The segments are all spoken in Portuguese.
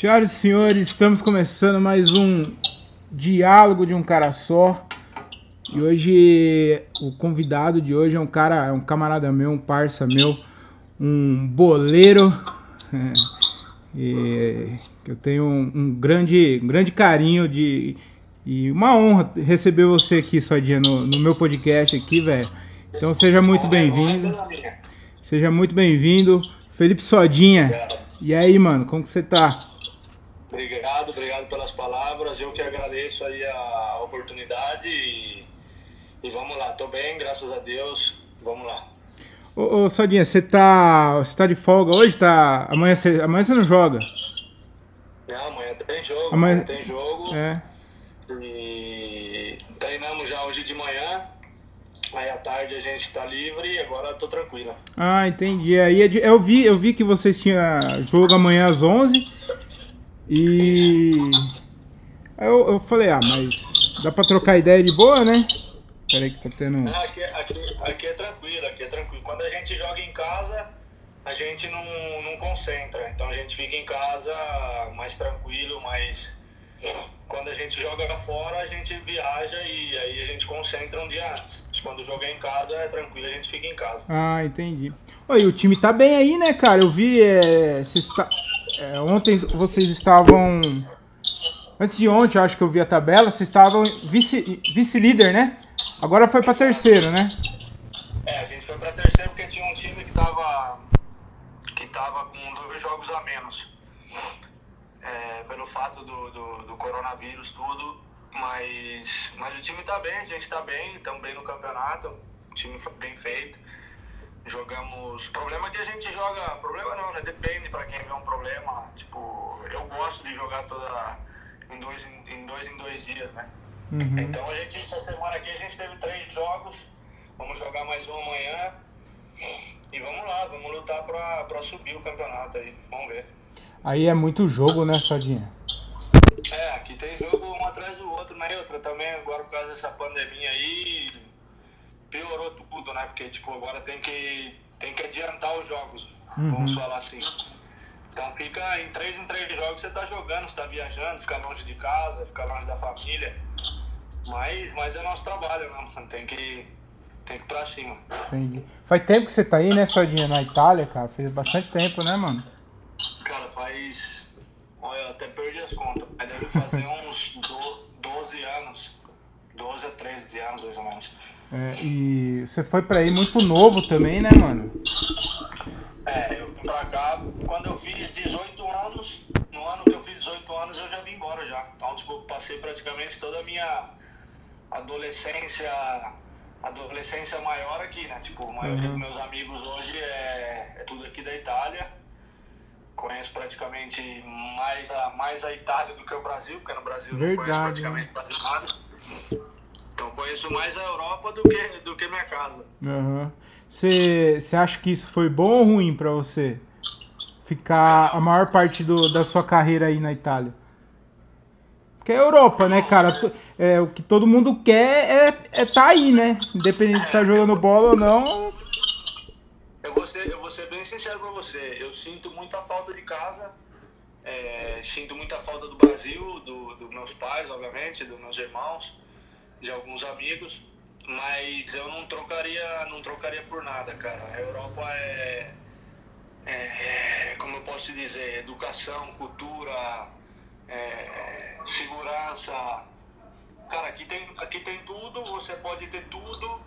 Senhoras e senhores, estamos começando mais um diálogo de um cara só. E hoje o convidado de hoje é um cara, é um camarada meu, um parça meu, um boleiro. e eu tenho um, um grande, um grande carinho de e uma honra receber você aqui, Sodinha, no, no meu podcast aqui, velho. Então seja muito bem-vindo. Seja muito bem-vindo, Felipe Sodinha. E aí, mano, como que você tá? Obrigado, obrigado pelas palavras. Eu que agradeço aí a oportunidade e, e vamos lá. Tô bem, graças a Deus. Vamos lá. Ô, ô Sodinha, você tá, você tá de folga hoje? Tá, amanhã, você, amanhã você não joga? Não, amanhã tem jogo, Amanhã- tem jogo. É. E treinamos já hoje de manhã. Aí à tarde a gente tá livre e agora tô tranquilo. Ah, entendi. Aí é eu vi, eu vi que vocês tinham jogo amanhã às 11 e aí eu, eu falei, ah, mas dá pra trocar ideia de boa, né? Peraí que tá tendo. Não, aqui, aqui, aqui é tranquilo, aqui é tranquilo. Quando a gente joga em casa, a gente não, não concentra. Então a gente fica em casa mais tranquilo, mais. Quando a gente joga fora, a gente viaja e aí a gente concentra um dia antes. Mas quando joga em casa, é tranquilo, a gente fica em casa. Ah, entendi. Oi, o time tá bem aí, né, cara? Eu vi. É, vocês tá- é, ontem vocês estavam. Antes de ontem, acho que eu vi a tabela, vocês estavam vice- vice-líder, né? Agora foi pra terceiro, né? É, a gente foi pra terceiro porque tinha um time que tava, que tava com dois jogos a menos. É, pelo fato do, do, do coronavírus, tudo. Mas, mas o time tá bem, a gente tá bem, estamos bem no campeonato. O time foi bem feito. Jogamos. Problema é que a gente joga. Problema não, né? Depende pra quem vê um problema. Tipo, eu gosto de jogar toda. Em dois em, dois, em dois dias, né? Uhum. Então a gente, essa semana aqui a gente teve três jogos, vamos jogar mais um amanhã e vamos lá, vamos lutar pra, pra subir o campeonato aí, vamos ver. Aí é muito jogo, né, Sodinha? É, aqui tem jogo um atrás do outro, né? Outra também, agora por causa dessa pandemia aí, piorou tudo, né? Porque tipo, agora tem que, tem que adiantar os jogos, vamos falar assim. Então fica em três em três jogos você tá jogando, você tá viajando, fica longe de casa, fica longe da família. Mas, mas é nosso trabalho, né, mano? Tem que, tem que ir pra cima. Entendi. Faz tempo que você tá aí, né, Sodinha, na Itália, cara? Fez bastante tempo, né, mano? Cara, faz. Olha, eu até perdi as contas. Mas deve fazer uns do- 12 anos. 12 a 13 anos, mais ou menos. É, e você foi pra aí muito novo também, né, mano? É, eu fui pra cá quando eu fiz 18 anos. No ano que eu fiz 18 anos, eu já vim embora já. Então, tipo, passei praticamente toda a minha adolescência. Adolescência maior aqui, né? Tipo, a maioria Uhum. dos meus amigos hoje é, é tudo aqui da Itália. Conheço praticamente mais a, mais a Itália do que o Brasil, porque no Brasil eu não conheço Verdade, praticamente quase nada. Então conheço mais a Europa do que, do que minha casa. Você você acha que isso foi bom ou ruim pra você? Ficar a maior parte do, da sua carreira aí na Itália? Porque é Europa, né, cara? É, o que todo mundo quer é, é tá aí, né? Independente de estar jogando bola ou não. Eu vou ser, eu vou ser bem sincero pra você. Eu sinto muita falta de casa. é, sinto muita falta do Brasil, do- dos meus pais, obviamente, dos meus irmãos, de alguns amigos. Mas eu não trocaria, não trocaria por nada, cara. A Europa é, é, como eu posso dizer, educação, cultura, é, segurança. Cara, aqui tem, aqui tem tudo, você pode ter tudo.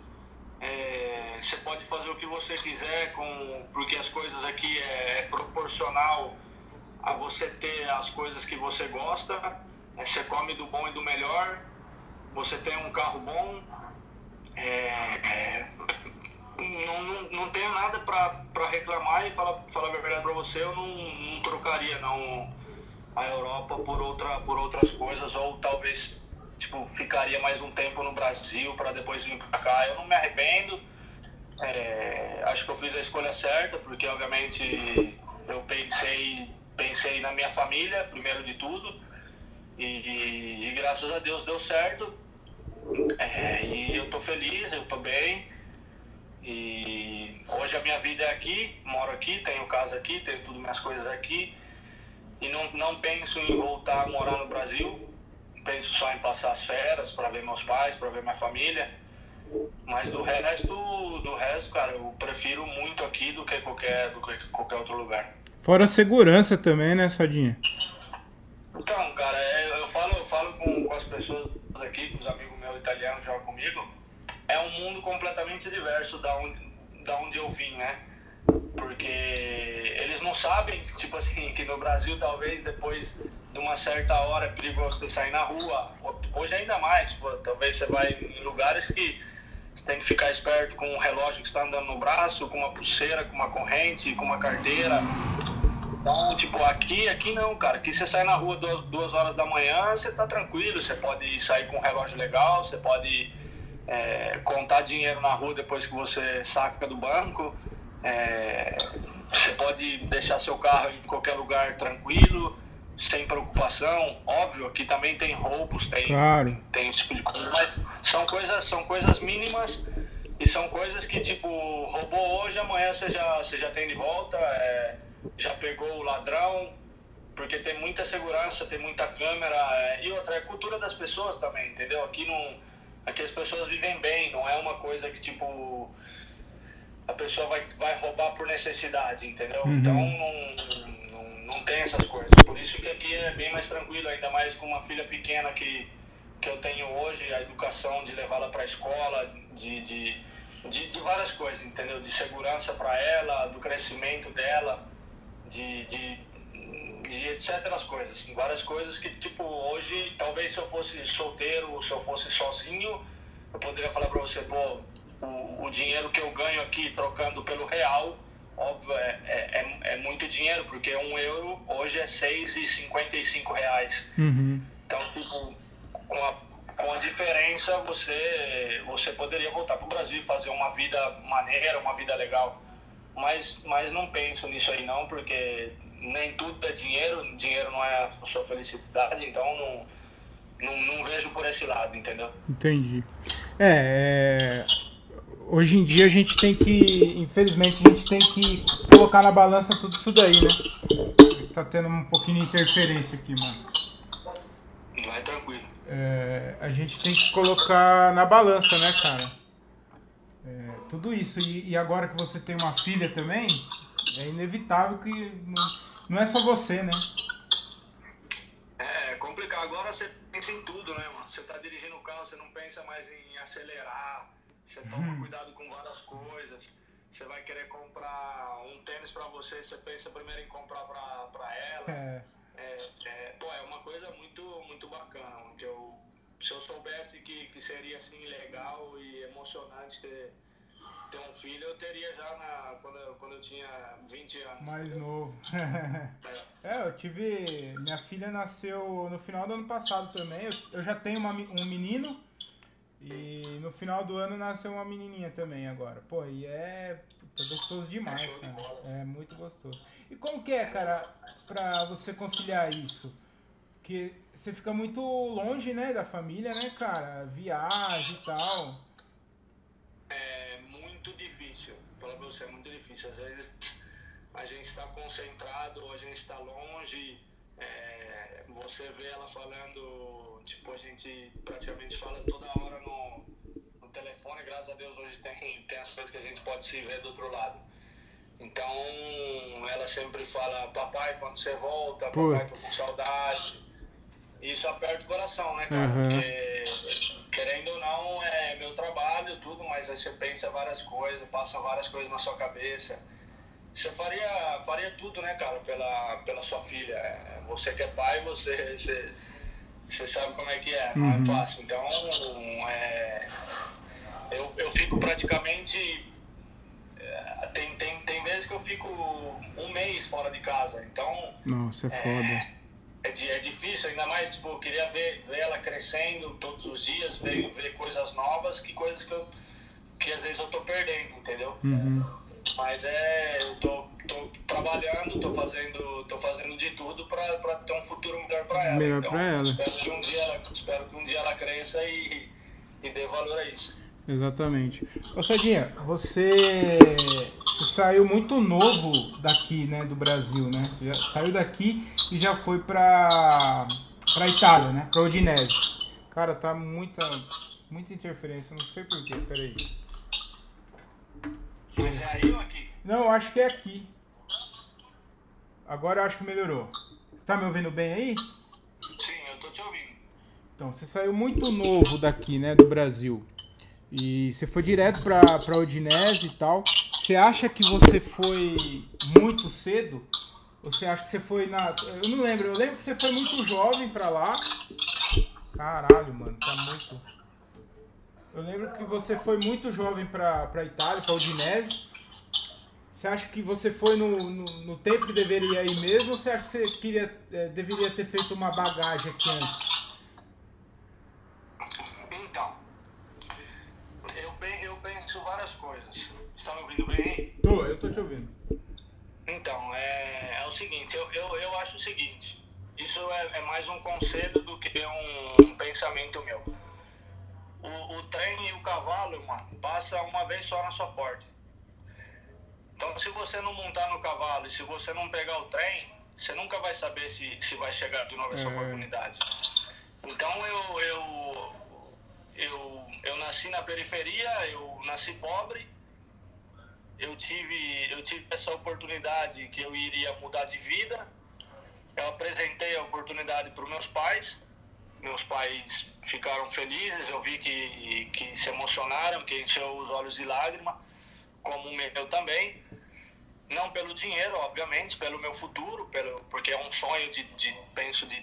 É, você pode fazer o que você quiser, com, porque as coisas aqui é, é proporcional a você ter as coisas que você gosta. né? Você come do bom e do melhor. Você tem um carro bom. É, é, não, não, não tenho nada para reclamar e falar, falar a verdade para você, eu não, não trocaria não a Europa por, outra, por outras coisas, ou talvez tipo, ficaria mais um tempo no Brasil para depois vir para cá. Eu não me arrependo. É, acho que eu fiz a escolha certa, porque obviamente eu pensei, pensei na minha família, primeiro de tudo, e, e graças a Deus deu certo. É, e eu tô feliz, eu tô bem. E hoje a minha vida é aqui, moro aqui, tenho casa aqui, tenho tudo minhas coisas aqui. e não, não penso em voltar a morar no Brasil. Penso só em passar as férias para ver meus pais, para ver minha família. Mas do resto, do resto, cara, eu prefiro muito aqui do que qualquer, do que qualquer outro lugar. Fora a segurança também, né, Sodinha? Então, cara, é, eu falo, eu falo com, com as pessoas aqui, com os amigos meus italianos que jogam comigo, é um mundo completamente diverso da onde, da onde eu vim, né? Porque eles não sabem, tipo assim, que no Brasil talvez depois de uma certa hora é perigoso você sair na rua. Hoje ainda mais, pô, talvez você vai em lugares que você tem que ficar esperto com um relógio que está andando no braço, com uma pulseira, com uma corrente, com uma carteira. Então, tipo, aqui, aqui não, cara. Aqui você sai na rua duas, duas horas da manhã, você tá tranquilo, você pode sair com um relógio legal, você pode é, contar dinheiro na rua depois que você saca do banco. É, você pode deixar seu carro em qualquer lugar tranquilo, sem preocupação. Óbvio, aqui também tem roubos, tem, claro. tem esse tipo de coisa, mas são coisas, são coisas mínimas e são coisas que, tipo, roubou hoje, amanhã você já, você já tem de volta. É, já pegou o ladrão, porque tem muita segurança, tem muita câmera. É, e outra, é a cultura das pessoas também, entendeu? Aqui, não, aqui as pessoas vivem bem, não é uma coisa que tipo. A pessoa vai, vai roubar por necessidade, entendeu? Uhum. Então não, não, não tem essas coisas. Por isso que aqui é bem mais tranquilo, ainda mais com uma filha pequena que, que eu tenho hoje, a educação de levá-la para a escola, de, de, de, de várias coisas, entendeu? De segurança para ela, do crescimento dela de, de, de etc. As coisas. Várias coisas que, tipo, hoje, talvez se eu fosse solteiro, se eu fosse sozinho, eu poderia falar para você, pô, o, o dinheiro que eu ganho aqui trocando pelo real, óbvio, é, é, é, é muito dinheiro, porque um euro hoje é 6,55 reais. Uhum. Então, tipo, com a, com a diferença, você, você poderia voltar para o Brasil e fazer uma vida maneira, uma vida legal mas, mas não penso nisso aí não, porque nem tudo é dinheiro, dinheiro não é a sua felicidade, então não, não, não vejo por esse lado, entendeu? Entendi. É, é, hoje em dia a gente tem que, infelizmente, a gente tem que colocar na balança tudo isso daí, né? Tá tendo um pouquinho de interferência aqui, mano. Vai tranquilo. É, a gente tem que colocar na balança, né, cara? Tudo isso. E, e, agora que você tem uma filha também, é inevitável que não, não é só você, né? É, é complicado. Agora você pensa em tudo, né, mano? Você tá dirigindo o carro, você não pensa mais em acelerar, você toma hum. cuidado com várias coisas. Você vai querer comprar um tênis pra você, você pensa primeiro em comprar pra, pra ela. É. É, é, pô, é uma coisa muito, muito bacana, que eu, se eu soubesse que, que seria assim legal e emocionante ter ter um filho, eu teria já na, quando, eu, quando eu tinha 20 anos. Mais novo. é, eu tive. Minha filha nasceu no final do ano passado também. Eu, eu já tenho uma, um menino. E no final do ano nasceu uma menininha também agora. Pô, e é, é gostoso demais, é cara. É muito gostoso. E como que é, cara, pra você conciliar isso? Porque você fica muito longe, né, da família, né, cara? Viagem e tal. É muito difícil. Às vezes a gente está concentrado, a gente está longe, é, você vê ela falando, tipo, a gente praticamente fala toda hora no, no telefone, graças a Deus hoje tem, tem as coisas que a gente pode se ver do outro lado. Então ela sempre fala, papai, quando você volta, papai, tô com saudade. Isso aperta o coração, né, cara? Uhum. Porque querendo ou não, é meu trabalho, tudo, mas aí você pensa várias coisas, passa várias coisas na sua cabeça. Você faria, faria tudo, né, cara, pela, pela sua filha. É, você que é pai, você, você, você sabe como é que é, não é uhum. fácil. Então, é, eu, eu fico praticamente. É, tem, tem, tem vezes que eu fico um mês fora de casa, então. Nossa, é foda. É, é, é difícil, ainda mais, tipo, eu queria ver, ver ela crescendo todos os dias, ver, ver coisas novas, que coisas que eu, que às vezes eu tô perdendo, entendeu? Uhum. Mas é, eu tô, tô trabalhando, tô fazendo, tô fazendo de tudo pra, pra ter um futuro melhor pra ela. Melhor então, pra ela. Espero que um dia ela, espero que um dia ela cresça e, e dê valor a isso. Exatamente. Ô Sadinha, você você saiu muito novo daqui, né, do Brasil, né? Você já saiu daqui e já foi pra, pra Itália, né? Pra Udinese. Cara, tá muita, muita interferência, não sei porquê, peraí. Mas é aí ou aqui? Não, acho que é aqui. Agora eu acho que melhorou. Você tá me ouvindo bem aí? Sim, eu tô te ouvindo. Então, você saiu muito novo daqui, né, do Brasil. E você foi direto pra, pra Udinese e tal. Você acha que você foi muito cedo? Ou você acha que você foi na. Eu não lembro, eu lembro que você foi muito jovem pra lá. Caralho, mano, tá muito. Eu lembro que você foi muito jovem pra, pra Itália, pra Udinese. Você acha que você foi no, no, no tempo que deveria ir mesmo? Ou você acha que você queria, eh, deveria ter feito uma bagagem aqui antes? Então, eu, pen- eu penso várias coisas. Você tá me ouvindo bem? Tô, eu tô te ouvindo. Então, é, é o seguinte, eu, eu, eu acho o seguinte, isso é, é mais um conselho do que um, um pensamento meu. O, o trem e o cavalo, mano, passa uma vez só na sua porta. Então, se você não montar no cavalo e se você não pegar o trem, você nunca vai saber se, se vai chegar de novo essa É. oportunidade. Então, eu, eu, eu, eu nasci na periferia, eu nasci pobre, eu tive, eu tive essa oportunidade que eu iria mudar de vida. Eu apresentei a oportunidade para os meus pais. Meus pais ficaram felizes, eu vi que, que se emocionaram, que encheu os olhos de lágrima, como o meu também. Não pelo dinheiro, obviamente, pelo meu futuro, pelo, porque é um sonho de, de penso, de,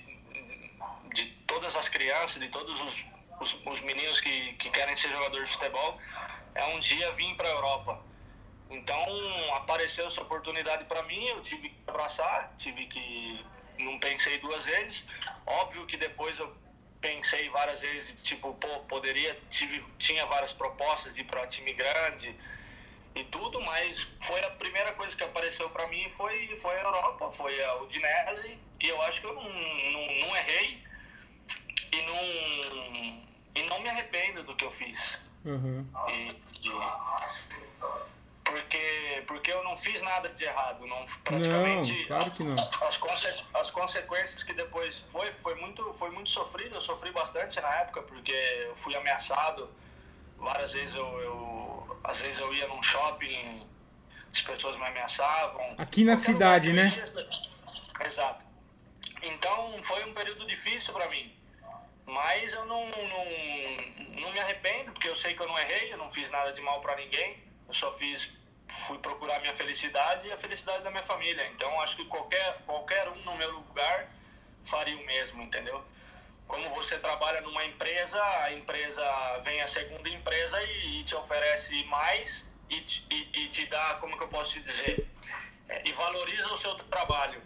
de todas as crianças, de todos os, os, os meninos que, que querem ser jogadores de futebol, é um dia vir para a Europa. Então apareceu essa oportunidade para mim, eu tive que abraçar, tive que não pensei duas vezes. Óbvio que depois eu pensei várias vezes, tipo, pô, poderia, tive, tinha várias propostas de ir para time grande e tudo, mas foi a primeira coisa que apareceu para mim foi foi a Europa, foi a Udinese e eu acho que eu não, não, não errei e não e não me arrependo do que eu fiz. Uhum. E, e- porque, eu não fiz nada de errado. Não, praticamente, Não, claro que não. As, conse- as consequências que depois foi, foi, muito, foi muito sofrido. Eu sofri bastante na época, porque eu fui ameaçado. Várias vezes eu, eu às vezes eu ia num shopping, as pessoas me ameaçavam. Aqui na cidade, né? Exato. Então foi um período difícil para mim. Mas eu não, não, não me arrependo, porque eu sei que eu não errei, eu não fiz nada de mal para ninguém. Eu só fiz, fui procurar minha felicidade e a felicidade da minha família. Então acho que qualquer, qualquer um no meu lugar faria o mesmo, entendeu? Como você trabalha numa empresa, a empresa vem a segunda empresa e, e te oferece mais e, te- e, e te dá, como que eu posso te dizer, É, e valoriza o seu trabalho.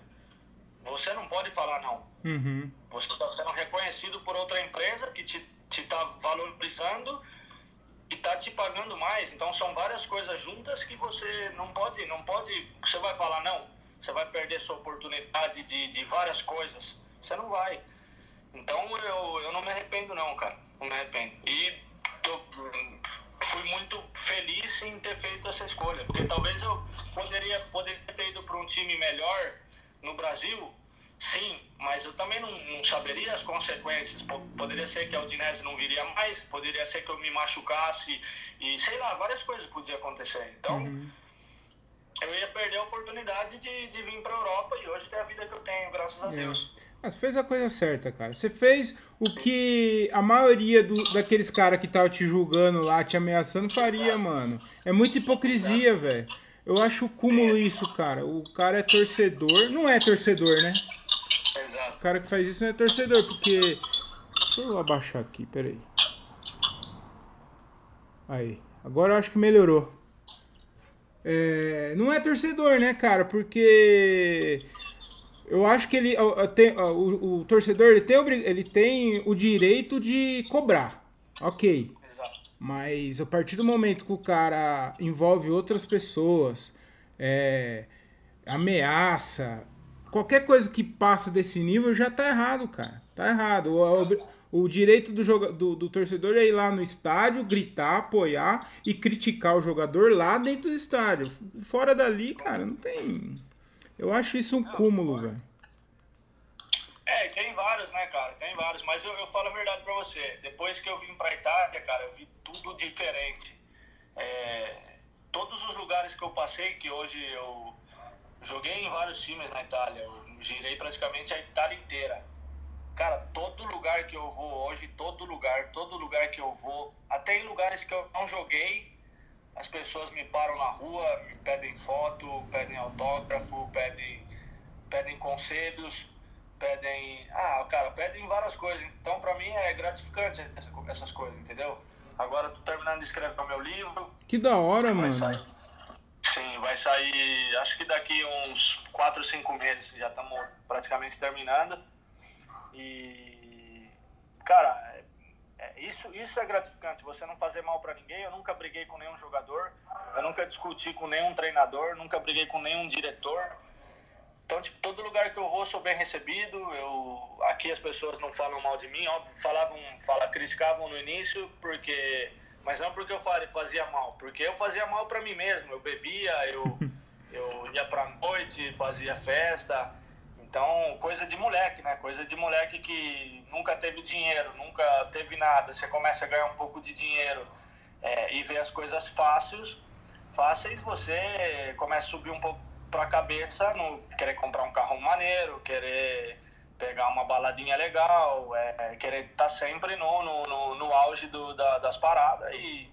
Você não pode falar não. Uhum. Você está sendo reconhecido por outra empresa que te está valorizando e está te pagando mais. Então são várias coisas juntas que você não pode, não pode. Você vai falar não. Você vai perder sua oportunidade de, de várias coisas. Você não vai. Então eu, eu não me arrependo não, cara. Não me arrependo. E tô, fui muito feliz em ter feito essa escolha. Porque talvez eu poderia, poderia ter ido para um time melhor no Brasil, sim, mas eu também não, não saberia as consequências. Po- Poderia ser que a Udinese não viria mais, poderia ser que eu me machucasse e sei lá, várias coisas podiam acontecer. Então eu ia perder a oportunidade de, de vir para a Europa e hoje ter a vida que eu tenho, graças a Deus. Ah, você fez a coisa certa, cara. Você fez o que a maioria do- daqueles caras que tava te julgando lá, te ameaçando, faria, mano. É muita hipocrisia, velho. Eu acho cúmulo isso, cara. O cara é torcedor. Não é torcedor, né? Exato. O cara que faz isso não é torcedor, porque. Deixa eu abaixar aqui, peraí. Aí. Agora eu acho que melhorou. É, não é torcedor, né, cara? Porque eu acho que ele tem, o, o torcedor ele tem, ele tem o direito de cobrar. Ok. Exato. Mas a partir do momento que o cara envolve outras pessoas, é, ameaça, qualquer coisa que passa desse nível já tá errado, cara. Tá errado. O, obri- O direito do, joga, do, do, torcedor é ir lá no estádio, gritar, apoiar e criticar o jogador lá dentro do estádio. Fora dali, cara, não tem. Eu acho isso um cúmulo, velho. É, tem vários, né, cara? Tem vários. Mas eu, eu falo a verdade pra você. Depois que eu vim pra Itália, cara, eu vi tudo diferente. É, todos os lugares que eu passei, que hoje eu joguei em vários times na Itália, eu girei praticamente a Itália inteira. Cara, todo lugar que eu vou hoje, todo lugar, todo lugar que eu vou, até em lugares que eu não joguei, as pessoas me param na rua, me pedem foto, pedem autógrafo, pedem, pedem conselhos, pedem. Ah, cara, pedem várias coisas. Então, pra mim é gratificante essas coisas, entendeu? Agora tô terminando de escrever o meu livro. Que da hora, mano. Sair. Sim, vai sair, acho que daqui uns 4, 5 meses, já estamos praticamente terminando. E, cara, é, é, isso, isso é gratificante, você não fazer mal para ninguém. Eu nunca briguei com nenhum jogador, eu nunca discuti com nenhum treinador, nunca briguei com nenhum diretor. Então, tipo, todo lugar que eu vou sou bem recebido. Eu, aqui as pessoas não falam mal de mim, óbvio, falavam, fala, criticavam no início, porque, mas não porque eu fazia mal, porque eu fazia mal para mim mesmo. Eu bebia, eu, eu ia pra noite, fazia festa. Então, coisa de moleque, né? Coisa de moleque que nunca teve dinheiro, nunca teve nada. Você começa a ganhar um pouco de dinheiro é, e vê as coisas fáceis, fáceis, você começa a subir um pouco pra cabeça no querer comprar um carro maneiro, querer pegar uma baladinha legal, é, querer estar tá sempre no, no, no, no auge do, da, das paradas e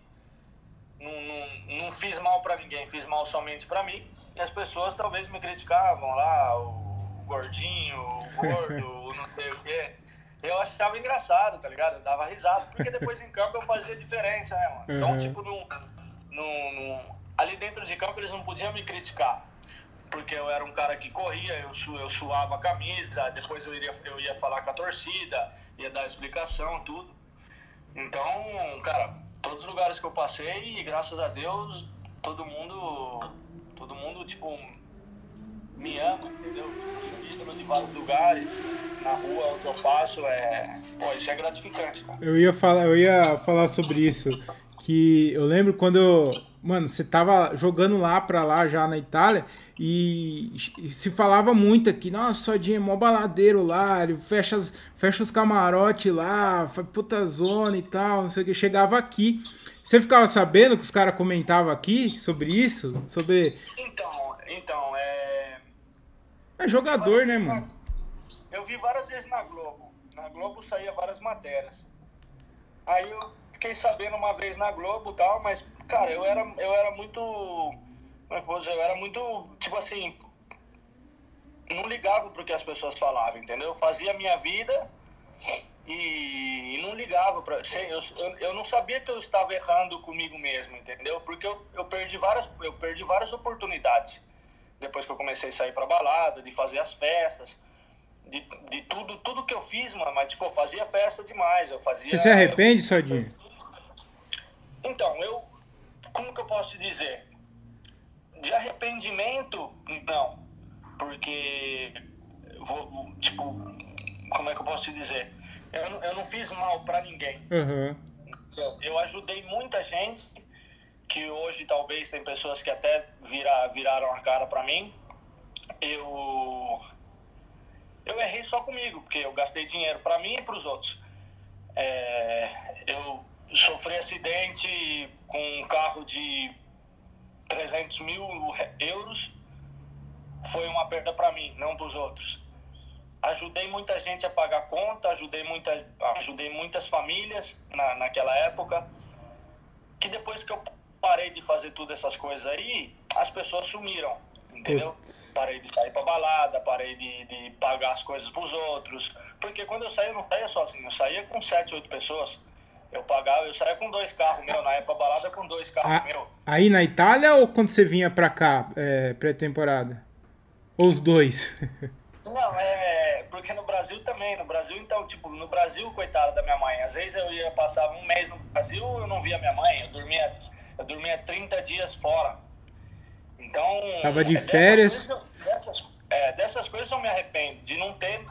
não, não, não fiz mal para ninguém, fiz mal somente para mim. E as pessoas talvez me criticavam lá, o gordinho, o gordo, o não sei o quê. Eu achava engraçado, tá ligado? Eu dava risada, porque depois em campo eu fazia diferença, né, mano? Então, uhum. tipo, num, num, num, ali dentro de campo eles não podiam me criticar porque eu era um cara que corria, eu, su, eu suava a camisa, depois eu, iria, eu ia falar com a torcida, ia dar explicação, tudo. Então, cara, todos os lugares que eu passei, graças a Deus, todo mundo, todo mundo, tipo, me ama, entendeu? De vários lugares, na rua onde eu passo, é, pô, isso é gratificante, cara. Eu ia falar, eu ia falar sobre isso, que eu lembro quando, eu, mano, você tava jogando lá pra lá já na Itália, e se falava muito aqui, nossa, Sodinha é mó baladeiro lá, ele fecha, as, fecha os camarotes lá, puta zona e tal, não sei o que. Chegava aqui. Você ficava sabendo que os caras comentavam aqui sobre isso? Sobre. Então, então, é. É jogador, né, mano? Eu vi várias vezes na Globo. Na Globo saía várias matérias. Aí eu fiquei sabendo uma vez na Globo tal, mas, cara, eu era, eu era muito mas, eu era muito, tipo assim, não ligava pro que as pessoas falavam, entendeu? Eu fazia a minha vida e, e não ligava para eu, eu, eu não sabia que eu estava errando comigo mesmo, entendeu? Porque eu, eu perdi várias eu perdi várias oportunidades depois que eu comecei a sair para balada, de fazer as festas, de, de tudo tudo que eu fiz, mano, mas tipo, eu fazia festa demais, eu fazia Você se arrepende, Sodinho? Então, eu como que eu posso dizer? De arrependimento, não. Porque, vou, tipo, como é que eu posso te dizer? Eu, eu não fiz mal para ninguém. Uhum. Eu, eu, ajudei muita gente, que hoje talvez tem pessoas que até vira, viraram a cara para mim. Eu, eu errei só comigo, porque eu gastei dinheiro para mim e para os outros. É, eu sofri acidente com um carro de 300 mil euros foi uma perda para mim, não para os outros. Ajudei muita gente a pagar conta, ajudei, muita, ajudei muitas famílias na, naquela época, que depois que eu parei de fazer todas essas coisas aí, as pessoas sumiram, entendeu? Parei de sair para balada, parei de, de pagar as coisas para os outros, porque quando eu saía, eu não saía sozinho, eu saía com sete, oito pessoas. Eu pagava, eu saía com dois carros meus, na época balada com dois carros meus. Aí na Itália ou quando você vinha pra cá, é, pré-temporada? Ou os dois? Não, é. Porque no Brasil também, no Brasil, então, tipo, no Brasil, coitada da minha mãe. Às vezes eu ia passar um mês no Brasil, eu não via minha mãe, eu dormia, eu dormia 30 dias fora. Então. Tava de férias? Dessas, coisas, dessas, é, dessas coisas eu me arrependo, de não ter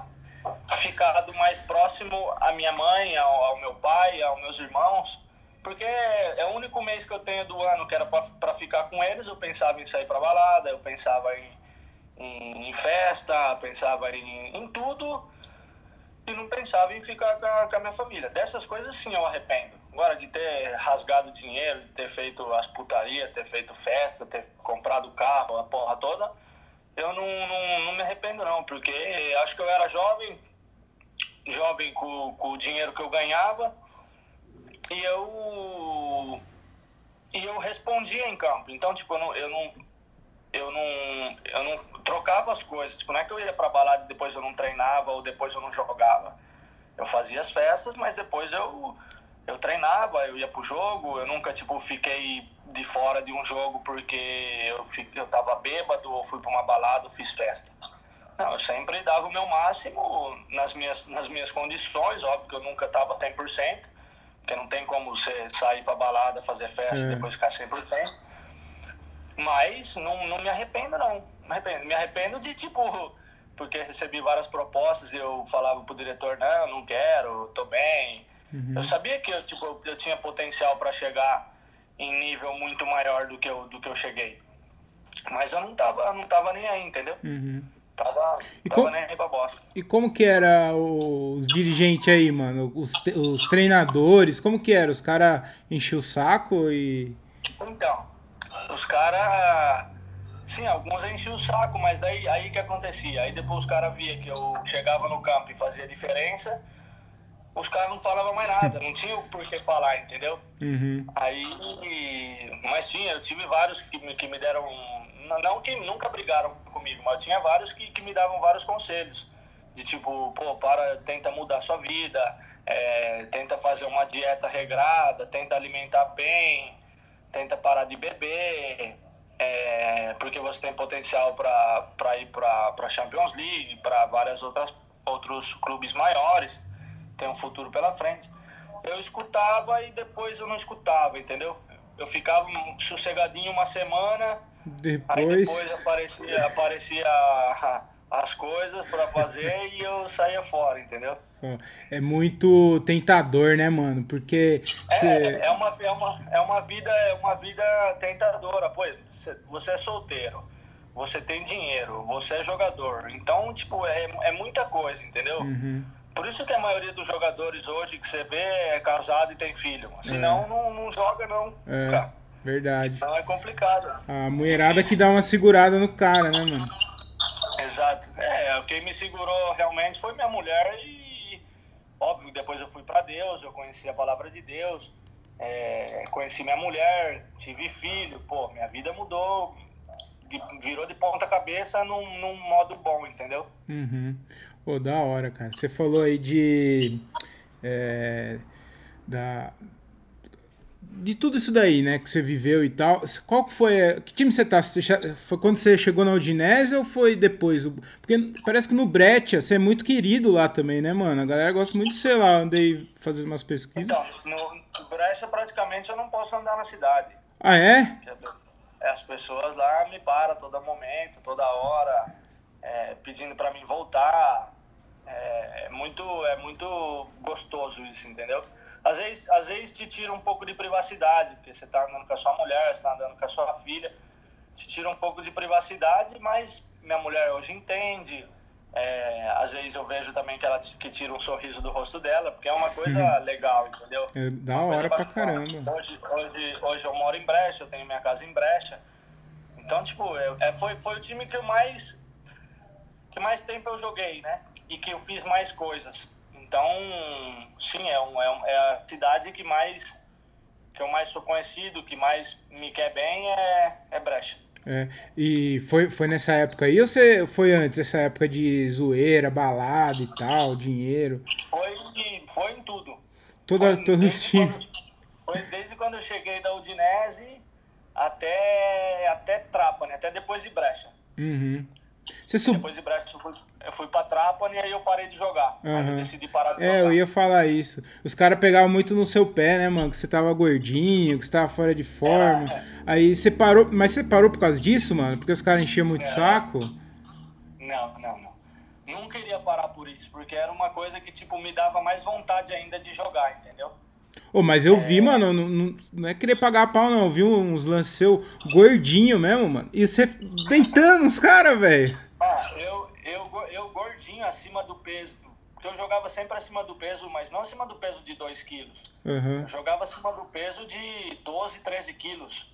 ficado mais próximo à minha mãe, ao, ao meu pai, aos meus irmãos, porque é o único mês que eu tenho do ano que era para ficar com eles. Eu pensava em sair para balada, eu pensava em, em, em festa, pensava em, em, tudo e não pensava em ficar com a, com a minha família. Dessas coisas, sim, eu arrependo. Agora, de ter rasgado dinheiro, de ter feito as putarias, ter feito festa, ter comprado carro, a porra toda, eu não, não, não me arrependo, não, porque acho que eu era jovem, jovem com, com o dinheiro que eu ganhava, e eu e eu respondia em campo. Então, tipo, eu não, eu não eu não eu não trocava as coisas. Tipo, não é que eu ia para balada e depois eu não treinava ou depois eu não jogava. Eu fazia as festas, mas depois eu eu treinava, eu ia pro jogo, eu nunca tipo fiquei de fora de um jogo porque eu eu tava bêbado ou fui para uma balada ou fiz festa. Não, eu sempre dava o meu máximo nas minhas nas minhas condições, óbvio que eu nunca tava 100%, porque não tem como você sair pra balada, fazer festa é. e depois ficar 100%. Mas não, não me arrependo, não. Me arrependo. me arrependo de, tipo, porque recebi várias propostas e eu falava pro diretor, não, não quero, tô bem. Uhum. Eu sabia que eu, tipo, eu tinha potencial para chegar em nível muito maior do que eu, do que eu cheguei. Mas eu não tava, não tava nem aí, entendeu? Uhum. Tava, e tava nem aí pra bosta. E como que era os dirigentes aí, mano? Os, os treinadores, como que era? Os caras enchiam o saco e. Então, os caras. Sim, alguns enchiam o saco, mas daí aí que acontecia. Aí depois os caras via que eu chegava no campo e fazia diferença, os caras não falavam mais nada, não tinha por que falar, entendeu? Uhum. Aí. Mas tinha, eu tive vários que me, que me deram não que nunca brigaram comigo, mas tinha vários que, que me davam vários conselhos. De tipo, pô, para, tenta mudar sua vida, é, tenta fazer uma dieta regrada, tenta alimentar bem, tenta parar de beber, é, porque você tem potencial para ir para a Champions League, para várias outras outros clubes maiores, tem um futuro pela frente. Eu escutava e depois eu não escutava, entendeu? Eu ficava sossegadinho uma semana, depois... Aí depois aparecia, aparecia as coisas para fazer e eu saía fora, entendeu? É muito tentador, né, mano? Porque é, é, uma, é, uma, é uma vida é uma vida tentadora. Pô, você é solteiro, você tem dinheiro, você é jogador. Então, tipo, é, é muita coisa, entendeu? Uhum. Por isso que a maioria dos jogadores hoje que você vê é casado e tem filho. Senão é. não, não joga, não. É. Cara. Verdade. Então é complicado. A mulherada que dá uma segurada no cara, né, mano? Exato. É, quem me segurou realmente foi minha mulher e, óbvio, depois eu fui para Deus, eu conheci a palavra de Deus, é, conheci minha mulher, tive filho, pô, minha vida mudou, virou de ponta cabeça num, num modo bom, entendeu? Uhum. Pô, da hora, cara. Você falou aí de. É, da, de tudo isso daí, né, que você viveu e tal, qual que foi, que time você tá? Você, foi quando você chegou na Udinese ou foi depois? Porque parece que no Breccia você é muito querido lá também, né, mano? A galera gosta muito de, sei lá, andei fazendo umas pesquisas. Então, no Breccia praticamente eu não posso andar na cidade. Ah, é? As pessoas lá me param todo momento, toda hora, é, pedindo para mim voltar. É, é, muito, é muito gostoso isso, entendeu? às vezes, às vezes te tira um pouco de privacidade, porque você está andando com a sua mulher, você está andando com a sua filha, te tira um pouco de privacidade, mas minha mulher hoje entende. É, às vezes eu vejo também que ela que tira um sorriso do rosto dela, porque é uma coisa uhum. legal, entendeu? É da hora pra caramba. Hoje, hoje, hoje eu moro em Brecha, eu tenho minha casa em Brecha. Então, tipo, eu, é, foi, foi o time que eu mais que mais tempo eu joguei, né? E que eu fiz mais coisas. Então, sim, é, um, é, um, é, a cidade que mais que eu mais sou conhecido, que mais me quer bem é, é Brecha. É, e foi, foi nessa época aí ou você foi antes, essa época de zoeira, balada e tal, dinheiro? Foi, foi em tudo. Toda, foi, todos os times. Foi desde quando eu cheguei da Udinese até, até Trapani, até depois de Brecha. Uhum. Você sub... Depois de Brecht eu fui, eu fui pra Trapani e aí eu parei de jogar. Uhum. Aí eu decidi parar de é, jogar. É, eu ia falar isso. Os caras pegavam muito no seu pé, né, mano? Que você tava gordinho, que você tava fora de forma. É, é. Aí você parou. Mas você parou por causa disso, mano? Porque os caras enchiam muito é. saco? Não, não, não. Não queria parar por isso. Porque era uma coisa que, tipo, me dava mais vontade ainda de jogar, entendeu? Ô, mas eu vi, mano, não, não, não é querer pagar pau, não. Eu vi uns lances seu gordinho mesmo, mano. E você deitando os caras, velho. Ah, eu, eu, eu gordinho, acima do peso. Porque eu jogava sempre acima do peso, mas não acima do peso de 2 quilos. Uhum. Eu jogava acima do peso de 12, 13 quilos.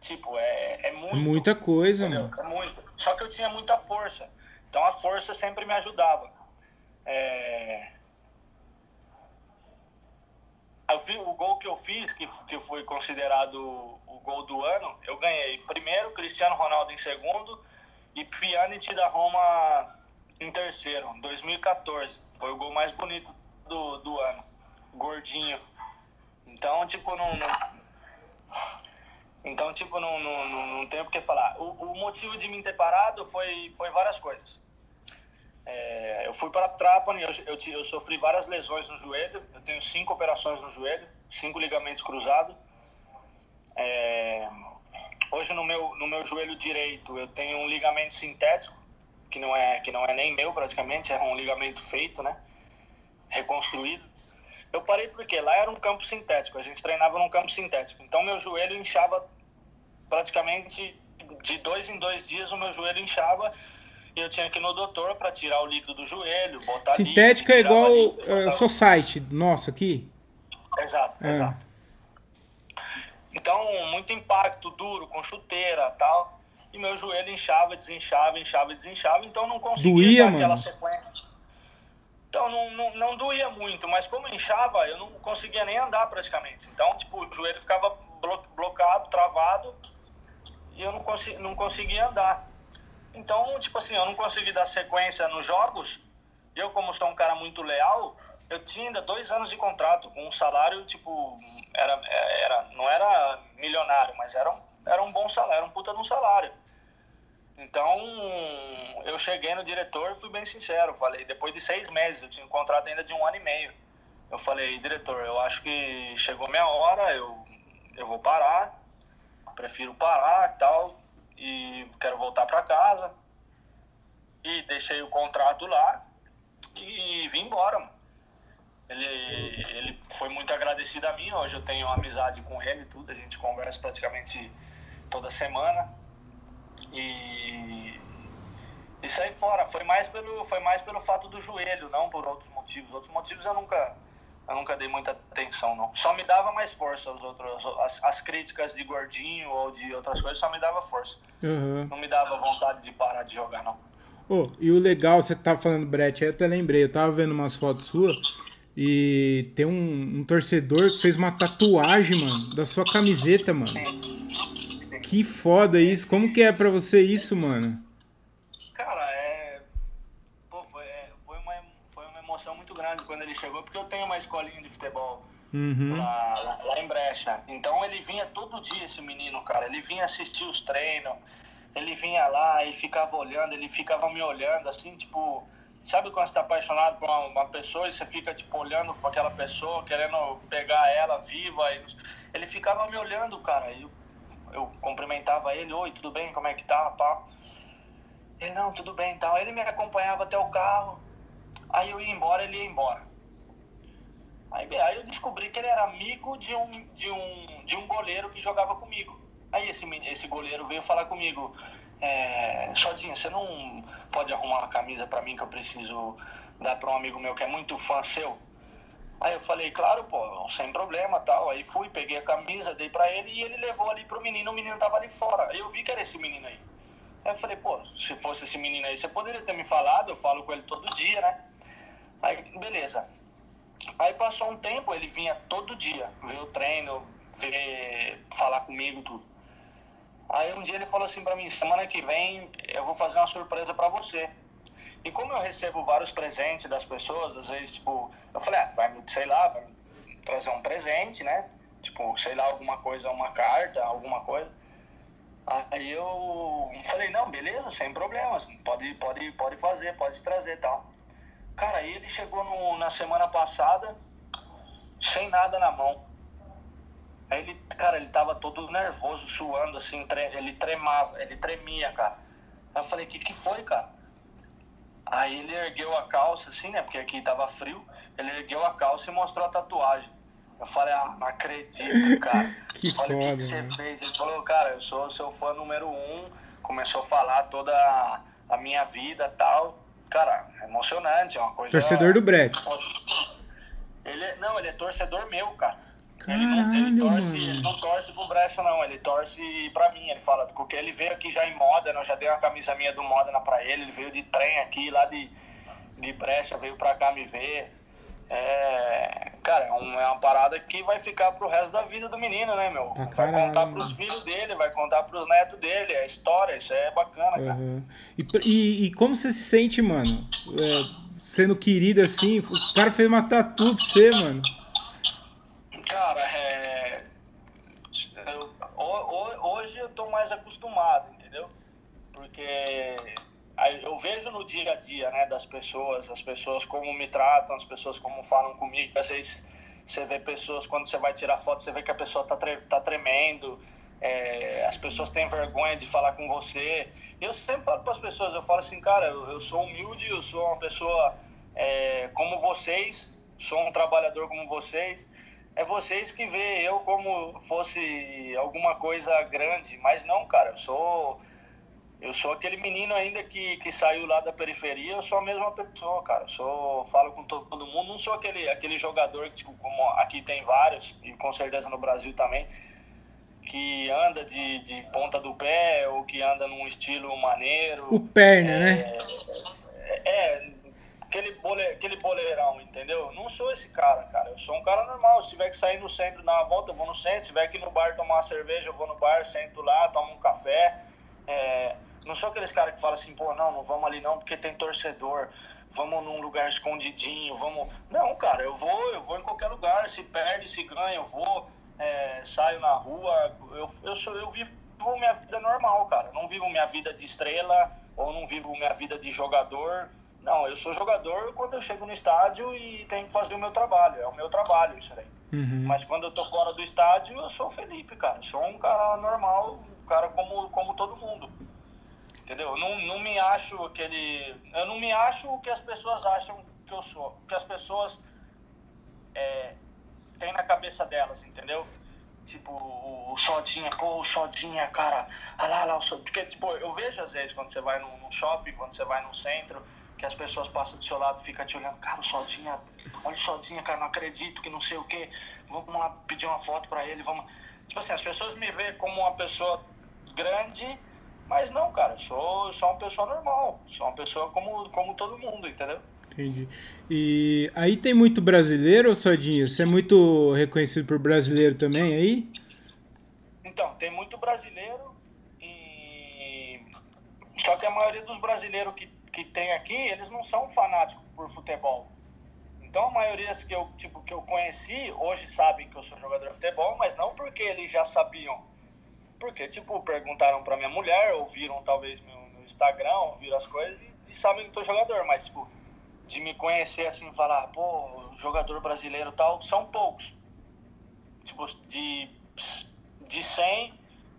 Tipo, é, é muito. Muita coisa, entendeu? mano. É muito. Só que eu tinha muita força. Então a força sempre me ajudava. É... O gol que eu fiz, que, que foi considerado o gol do ano, eu ganhei primeiro, Cristiano Ronaldo em segundo e Pjanic da Roma em terceiro, em 2014. Foi o gol mais bonito do, do ano. Gordinho. Então, tipo, não. não- Então, tipo, não, não, não, não tenho o que falar. O, o motivo de me ter parado foi, foi várias coisas. É, eu fui para Trapani, eu, eu, eu sofri várias lesões no joelho. Eu tenho cinco operações no joelho, cinco ligamentos cruzados. É, hoje no meu, no meu joelho direito eu tenho um ligamento sintético, que não é, que não é nem meu praticamente, é um ligamento feito, né? Reconstruído. Eu parei porque lá era um campo sintético, a gente treinava num campo sintético. Então meu joelho inchava praticamente de dois em dois dias, o meu joelho inchava eu tinha que ir no doutor para tirar o líquido do joelho, botar Sintética é líquido, tirava igual líquido, é, seu site nosso aqui. Exato, É. exato. Então, muito impacto duro, com chuteira tal. E meu joelho inchava, desinchava, inchava e desinchava. Então, não conseguia Doía, dar aquela mano? sequência. Então, não, não, não doía muito. Mas como inchava, eu não conseguia nem andar praticamente. Então, tipo, o joelho ficava blo- blocado, travado. E eu não, consi não conseguia andar. Então, tipo assim, eu não consegui dar sequência nos jogos. Eu, como sou um cara muito leal, eu tinha ainda dois anos de contrato, com um salário, tipo, era, era, não era milionário, mas era um, era um bom salário, era um puta de um salário. Então, eu cheguei no diretor e fui bem sincero. Falei, depois de seis meses, eu tinha um contrato ainda de um ano e meio. Eu falei, diretor, eu acho que chegou minha hora, eu, eu vou parar, prefiro parar e tal, e quero voltar para casa. E deixei o contrato lá e vim embora, mano. Ele, ele foi muito agradecido a mim, hoje eu tenho amizade com ele e tudo, a gente conversa praticamente toda semana. E isso aí fora, foi mais pelo, foi mais pelo fato do joelho, não por outros motivos. Outros motivos eu nunca, eu nunca dei muita atenção, não. Só me dava mais força os outros, as, as críticas de gordinho ou de outras coisas só me dava força. Aham. Não me dava vontade de parar de jogar, não. Ô, e o legal, você tava falando, Brett, aí eu até lembrei, eu tava vendo umas fotos suas e tem um, um torcedor que fez uma tatuagem, mano, da sua camiseta, mano. Que foda isso. Como que é pra você isso, mano? Cara, é. Pô, foi, é, foi, uma, foi uma emoção muito grande quando ele chegou, porque eu tenho uma escolinha de futebol Uhum. lá, lá, lá em Brecha. Então ele vinha todo dia, esse menino, cara. Ele vinha assistir os treinos, ele vinha lá e ficava olhando, ele ficava me olhando, assim, tipo. Sabe quando você tá apaixonado por uma, uma pessoa e você fica, tipo, olhando pra aquela pessoa, querendo pegar ela viva? E, ele ficava me olhando, cara. E eu, eu cumprimentava ele, oi, tudo bem? Como é que tá? Pá. Ele, não, tudo bem e tal. Ele me acompanhava até o carro. Aí eu ia embora, ele ia embora. Aí, aí eu descobri que ele era amigo de um, de um, de um goleiro que jogava comigo. Aí esse, esse goleiro veio falar comigo, é, você não pode arrumar uma camisa pra mim que eu preciso dar pra um amigo meu que é muito fã seu? Aí eu falei, claro, pô, sem problema tal. Aí fui, peguei a camisa, dei pra ele e ele levou ali pro menino, o menino tava ali fora. Aí eu vi que era esse menino aí. Aí eu falei, pô, se fosse esse menino aí, você poderia ter me falado, eu falo com ele todo dia, né? Aí, beleza. Aí passou um tempo, ele vinha todo dia ver o treino, ver, falar comigo, tudo. Aí um dia ele falou assim pra mim, semana que vem eu vou fazer uma surpresa pra você. E como eu recebo vários presentes das pessoas, às vezes, tipo, eu falei, ah, vai me, sei lá, vai trazer um presente, né? Tipo, sei lá, alguma coisa, uma carta, alguma coisa. Aí eu falei, não, beleza, sem problemas, pode, pode, pode fazer, pode trazer tal. Cara, ele chegou no- na semana passada sem nada na mão. Aí ele, cara, ele tava todo nervoso, suando, assim, tre- ele tremava, ele tremia, cara. Aí eu falei, o que que foi, cara? Aí ele ergueu a calça, assim, né? Porque aqui tava frio. Ele ergueu a calça e mostrou a tatuagem. Eu falei, ah, não acredito, cara. que Olha o que, que você fez. Ele falou, cara, eu sou seu fã número um. Começou a falar toda a, a minha vida e tal. Cara, emocionante, é uma coisa. Torcedor do Brett. Ele, é, não, ele é torcedor meu, cara. Caralho, ele, não, ele, torce, ele não torce pro Brecha, não. Ele torce pra mim. Ele fala, porque ele veio aqui já em moda, né? eu já dei uma camisa minha do Modena pra ele. Ele veio de trem aqui, lá de, de Brecha, veio pra cá me ver. É, cara, é, um, é uma parada que vai ficar pro resto da vida do menino, né, meu? Ah, vai contar pros filhos dele, vai contar pros netos dele. É história, isso é bacana, cara. Uhum. E, e, e, como você se sente, mano? É, sendo querido assim, o cara fez uma tatu pra você, mano. Cara, é... eu, hoje eu tô mais acostumado, entendeu? Porque eu vejo no dia a dia, né, das pessoas, as pessoas como me tratam, as pessoas como falam comigo. Às vezes você vê pessoas, quando você vai tirar foto, você vê que a pessoa tá, tre tá tremendo, é, as pessoas têm vergonha de falar com você. Eu sempre falo para as pessoas, eu falo assim, cara, eu, eu, sou humilde, eu sou uma pessoa é, como vocês, sou um trabalhador como vocês é vocês que vê eu como fosse alguma coisa grande, mas não, cara, eu sou eu sou aquele menino ainda que, que saiu lá da periferia, eu sou a mesma pessoa, cara. Eu sou, falo com todo mundo, não sou aquele, aquele jogador que, tipo, como aqui tem vários, e com certeza no Brasil também, que anda de, de ponta do pé ou que anda num estilo maneiro. O perna, é, né? É, aquele, bole, aquele boleirão, entendeu? Não sou esse cara, cara. Eu sou um cara normal. Se tiver que sair no centro dar uma volta, eu vou no centro. Se tiver que ir no bar tomar uma cerveja, eu vou no bar, sento lá, tomo um café. É, não sou aqueles caras que falam assim, pô, não, não vamos ali não porque tem torcedor. Vamos num lugar escondidinho, vamos. Não, cara, eu vou, eu vou em qualquer lugar. Se perde, se ganha, eu vou. É, saio na rua. Eu, eu, sou, eu vivo minha vida normal, cara. Não vivo minha vida de estrela ou não vivo minha vida de jogador não, eu sou jogador quando eu chego no estádio e tenho que fazer o meu trabalho. É o meu trabalho isso aí. Uhum. Mas quando eu tô fora do estádio, eu sou o Felipe, cara. Eu sou um cara normal, um cara como, como todo mundo. Entendeu? Eu não, não me acho aquele. Eu não me acho o que as pessoas acham que eu sou. O que as pessoas é, têm na cabeça delas, entendeu? Tipo, o, o Sodinha, pô, o Sodinha, cara, ah lá, lá, o Sodinha. Porque, tipo, eu vejo às vezes quando você vai num, num shopping, quando você vai num centro que as pessoas passam do seu lado, fica te olhando, cara, o Soldinha, olha o Soldinha, cara, não acredito que não sei o que, vamos lá pedir uma foto para ele, vamos. Tipo assim, as pessoas me veem como uma pessoa grande, mas não, cara, eu sou, sou uma pessoa normal, sou uma pessoa como, como todo mundo, entendeu? Entendi. E aí tem muito brasileiro, Sodinho? Você é muito reconhecido por brasileiro também aí? Então, tem muito brasileiro e. Só que a maioria dos brasileiros que que tem aqui, eles não são fanáticos por futebol. Então a maioria que eu, tipo, que eu conheci hoje sabem que eu sou jogador de futebol, mas não porque eles já sabiam. Porque, tipo, perguntaram pra minha mulher, ouviram talvez meu, meu Instagram, ouviram as coisas e, e sabem que eu sou jogador. Mas, tipo, de me conhecer assim, falar, pô, jogador brasileiro tal, são poucos. Tipo, de, de 100,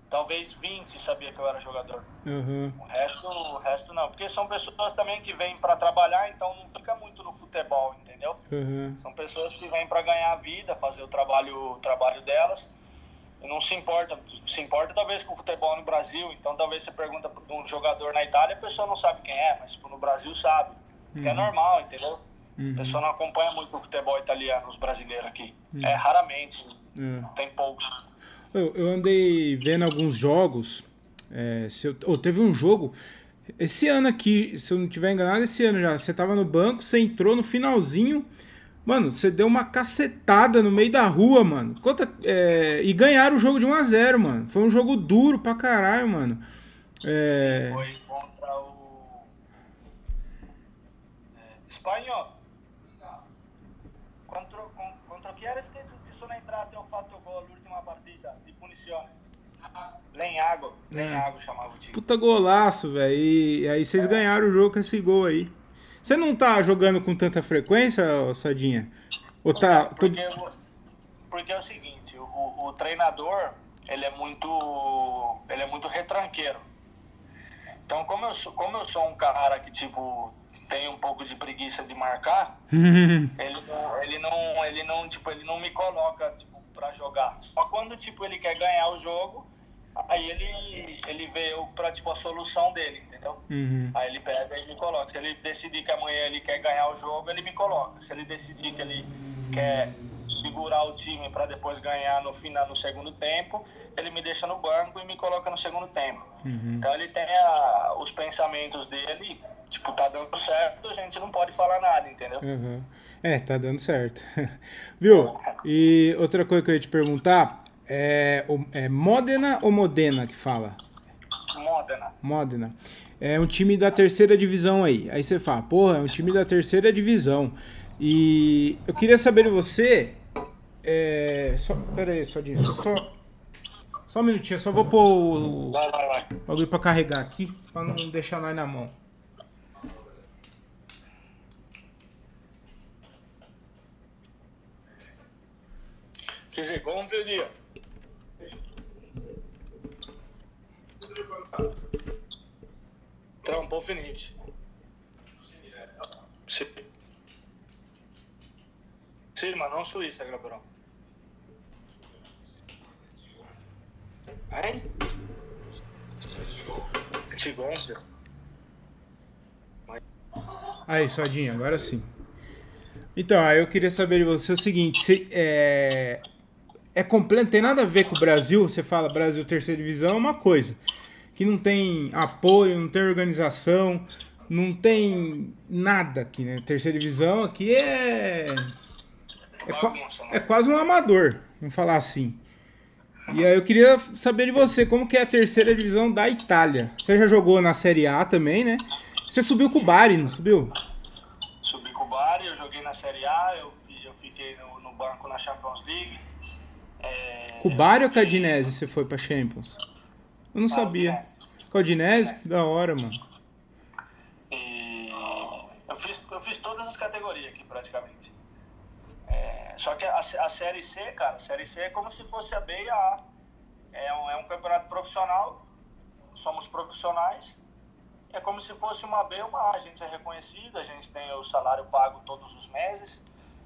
talvez 20 sabia que eu era jogador. Uhum. O, resto, o resto não. Porque são pessoas também que vêm para trabalhar, então não fica muito no futebol, entendeu? Uhum. São pessoas que vêm para ganhar vida, fazer o trabalho, o trabalho delas. E não se importa. Se importa talvez com o futebol no Brasil. Então talvez você pergunta para um jogador na Itália, a pessoa não sabe quem é, mas no Brasil sabe. Uhum. Que é uhum. normal, entendeu? Uhum. A pessoa não acompanha muito o futebol italiano, os brasileiros aqui. Uhum. É raramente. É. Tem poucos. Eu, eu andei vendo alguns jogos. É, se eu, oh, teve um jogo. Esse ano aqui, se eu não tiver enganado, esse ano já. Você tava no banco, você entrou no finalzinho. Mano, você deu uma cacetada no meio da rua, mano. Conta, é, e ganharam o jogo de 1x0, mano. Foi um jogo duro pra caralho, mano. É... Foi contra o. É, Espanhol. Contra, contra que era este sono entrato e ho fatto gol l'ultima partita di punizione. Lenhago, Lenhago é. chamava o time. Puta golaço, velho. E aí vocês é. ganharam o jogo com esse gol aí. Você não tá jogando com tanta frequência, Sadinha? Ou tá. Porque, tudo... porque é o seguinte, o, o treinador, ele é muito. ele é muito retranqueiro. Então como eu sou, como eu sou um cara que, tipo, tem um pouco de preguiça de marcar, ele, não, ele não, ele não, tipo, ele não me coloca, tipo, pra jogar. Só quando, tipo, ele quer ganhar o jogo, aí ele, ele vê eu pra, tipo, a solução dele, entendeu? Uhum. Aí ele pega e me coloca. Se ele decidir que amanhã ele quer ganhar o jogo, ele me coloca. Se ele decidir que ele quer segurar o time para depois ganhar no final, no segundo tempo, ele me deixa no banco e me coloca no segundo tempo. Uhum. Então ele tem a, os pensamentos dele, tipo, tá dando certo, a gente não pode falar nada, entendeu? Uhum. É, tá dando certo. Viu? E outra coisa que eu ia te perguntar é, é Modena ou Modena que fala? Modena. Modena. É um time da terceira divisão aí. Aí você fala, porra, é um time da terceira divisão. E eu queria saber de você. É, só, pera aí, só, só, só um minutinho, só vou pôr o Vai, vai, vai. bagulho pra carregar aqui, pra não deixar nós na mão. Quer dizer, vamos Trampou finite. Sì. Sì, ma non su Instagram però. Eh? Ci gonfia. Aí, Sodinho, agora sim. Então, aí eu queria saber de você o seguinte: se, é, é completo, não tem nada a ver com o Brasil. Você fala Brasil terceira divisão é uma coisa. Que não tem apoio, não tem organização, não tem nada aqui, né? Terceira divisão aqui é. É, qua- né? é quase um amador, vamos falar assim. E aí eu queria saber de você, como que é a terceira divisão da Itália? Você já jogou na Série A também, né? Você subiu com o Bari, não subiu? Subi com o Bari, eu joguei na Série A, eu, eu fiquei no, no banco na Champions League. É, Com o Bari ou com a Dinese você foi pra Champions? Eu não sabia. Com a Dinese? Que da hora, mano. E eu fiz, eu fiz todas as categorias aqui praticamente. É, só que a, a Série C, cara, a Série C é como se fosse a B e a A. É um, é um campeonato profissional, somos profissionais. É como se fosse uma B e uma A. A gente é reconhecido, a gente tem o salário pago todos os meses,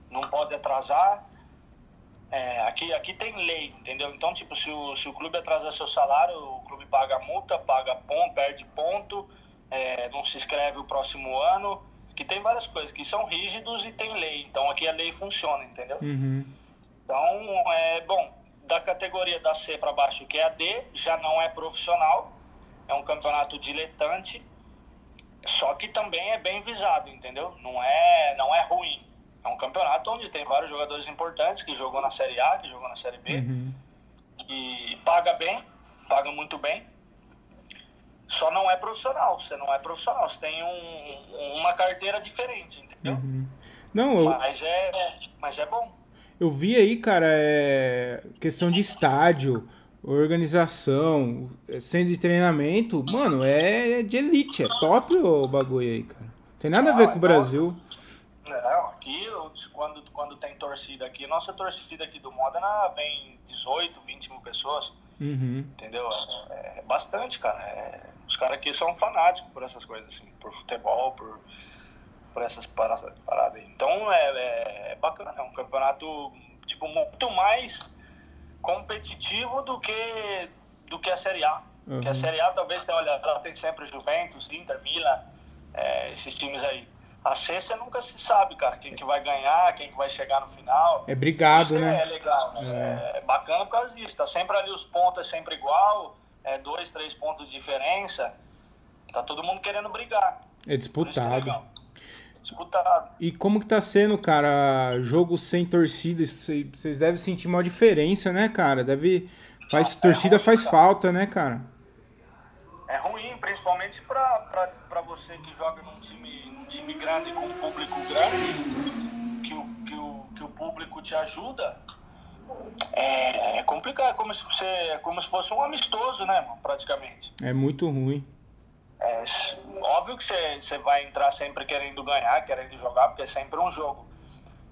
não pode atrasar. É, aqui, aqui tem lei, entendeu? Então, tipo, se o, se o clube atrasar seu salário, clube paga multa, paga ponto, perde ponto, é, não se inscreve o próximo ano. Que tem várias coisas que são rígidos e tem lei. Então, aqui a lei funciona, entendeu? Uhum. Então, é bom, da categoria da C para baixo, que é a D, já não é profissional, é um campeonato diletante, só que também é bem visado, entendeu? Não é, não é ruim. É um campeonato onde tem vários jogadores importantes que jogou na Série A, que jogou na Série B, Uhum. e paga bem, paga muito bem. Só não é profissional, você não é profissional, você tem um, uma carteira diferente, entendeu? Uhum. Não, eu, Mas é, mas é bom. eu vi aí, cara, é questão de estádio, organização, centro de treinamento. Mano, é de elite, é top o bagulho aí, cara. Tem nada a ver com o Brasil. Não, aqui, quando, quando tem torcida aqui, nossa torcida aqui do Modena vem 18, 20 mil pessoas, Uhum. entendeu? É, é bastante, cara. É- os caras aqui são fanáticos por essas coisas, assim, por futebol, por, por essas paradas, aí. Então é, é, é bacana, é um campeonato, tipo, muito mais competitivo do que, do que a Série A. Porque a Uhum. Série A talvez, tenha, olha, ela tem sempre Juventus, Inter, Milan, é, esses times aí. A C você nunca se sabe, cara, quem que vai ganhar, quem que vai chegar no final. É brigado, né? É legal, né? É. bacana por causa disso. Tá sempre ali os pontos, é sempre igual, é dois, três pontos de diferença. Tá todo mundo querendo brigar. É que é disputado. Disputado. E como que tá sendo, cara, jogo sem torcida? Vocês devem sentir uma diferença, né, cara? Deve. Faz, é torcida faz falta, né, cara? Principalmente pra você que joga num time, num time grande com um público grande, que o, que o, que o público te ajuda. É, é complicado, é como se, você, é como se fosse um amistoso, né, mano, praticamente. É muito ruim. É, óbvio que você, você vai entrar sempre querendo ganhar, querendo jogar, porque é sempre um jogo.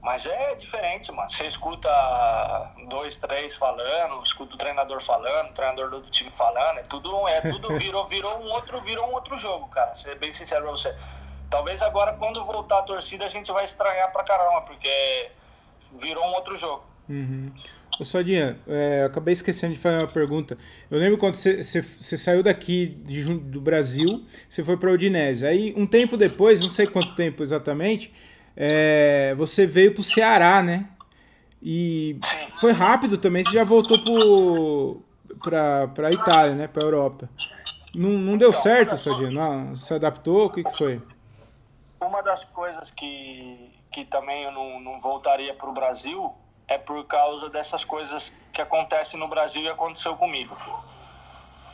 Mas é diferente, mano. Você escuta dois, três falando, escuta o treinador falando, o treinador do outro time falando, é tudo, é tudo virou, virou um outro, virou um outro jogo, cara. Ser bem sincero pra você. Talvez agora, quando voltar a torcida, a gente vai estranhar pra caramba, porque virou um outro jogo. Uhum. Ô Sodinha, é, acabei esquecendo de fazer uma pergunta. Eu lembro quando você, saiu daqui de, do Brasil, você foi para Udinese. Aí, um tempo depois, não sei quanto tempo exatamente, é, você veio para o Ceará, né? E foi rápido também, você já voltou para a Itália, né? Para a Europa. Não, não deu então, certo, Sodinha? Não, se adaptou? O que, que foi? Uma das coisas que, que também eu não, não voltaria para o Brasil é por causa dessas coisas que acontecem no Brasil e aconteceu comigo.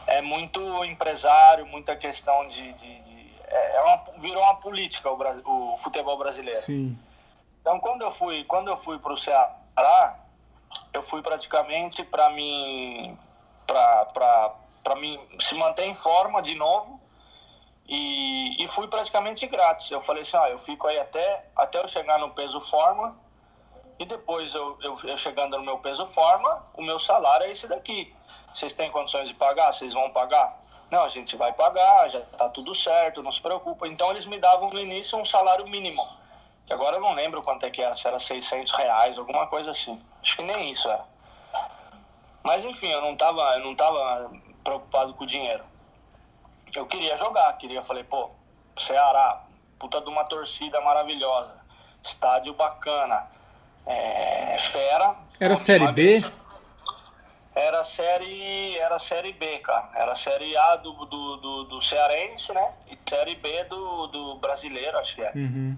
É muito empresário, muita questão de. de, de é, é uma, virou uma política o, o, futebol brasileiro. Sim. Então, quando eu fui, quando eu fui para o Ceará, eu fui praticamente para mim, para mim se manter em forma de novo e, e fui praticamente grátis. Eu falei assim, ah, eu fico aí até, até eu chegar no peso forma e depois eu, eu, eu, chegando no meu peso forma, o meu salário é esse daqui. Vocês têm condições de pagar? Vocês vão pagar? Não, a gente vai pagar, já tá tudo certo, não se preocupa. Então eles me davam no início um salário mínimo. Que agora eu não lembro quanto é que era, se era 600 reais, alguma coisa assim. Acho que nem isso era. Mas enfim, eu não tava, eu não tava preocupado com o dinheiro. Eu queria jogar, queria, falei, pô, Ceará, puta de uma torcida maravilhosa, estádio bacana, é, fera. Era Série B? Era série, era série B, cara. Era série A do, do, do, do Cearense, né? E série B do, do brasileiro, acho que é. Uhum.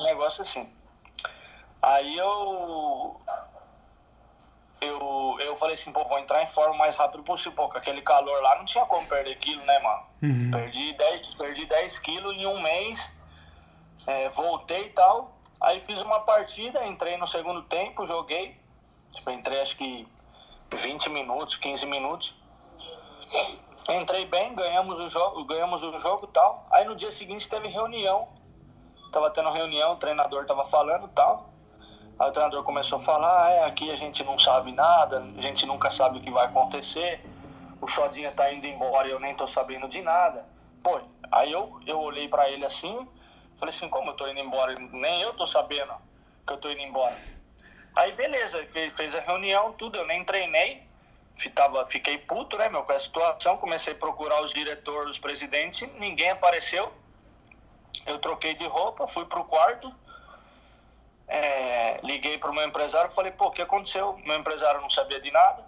Um negócio assim. Aí eu. Eu, eu falei assim, pô, vou entrar em forma o mais rápido possível. Pô, com aquele calor lá não tinha como perder quilo, né, mano? Uhum. Perdi 10, perdi 10 quilos em um mês. É, voltei e tal. Aí fiz uma partida, entrei no segundo tempo, joguei. Tipo, entrei acho que 20 minutos, 15 minutos. Entrei bem, ganhamos o jogo, ganhamos o jogo tal. Aí no dia seguinte teve reunião. Tava tendo reunião, o treinador tava falando tal. Aí o treinador começou a falar, ah, é, aqui a gente não sabe nada, a gente nunca sabe o que vai acontecer. O Xodinha tá indo embora e eu nem tô sabendo de nada. Pô, aí eu, eu olhei para ele assim, Falei assim, como eu tô indo embora? Nem eu tô sabendo que eu tô indo embora. Aí beleza, fez, fez a reunião, tudo, eu nem treinei. Tava, fiquei puto, né, meu, com a situação. Comecei a procurar os diretores, os presidentes, ninguém apareceu. Eu troquei de roupa, fui pro quarto. É, liguei pro meu empresário falei, pô, o que aconteceu? Meu empresário não sabia de nada.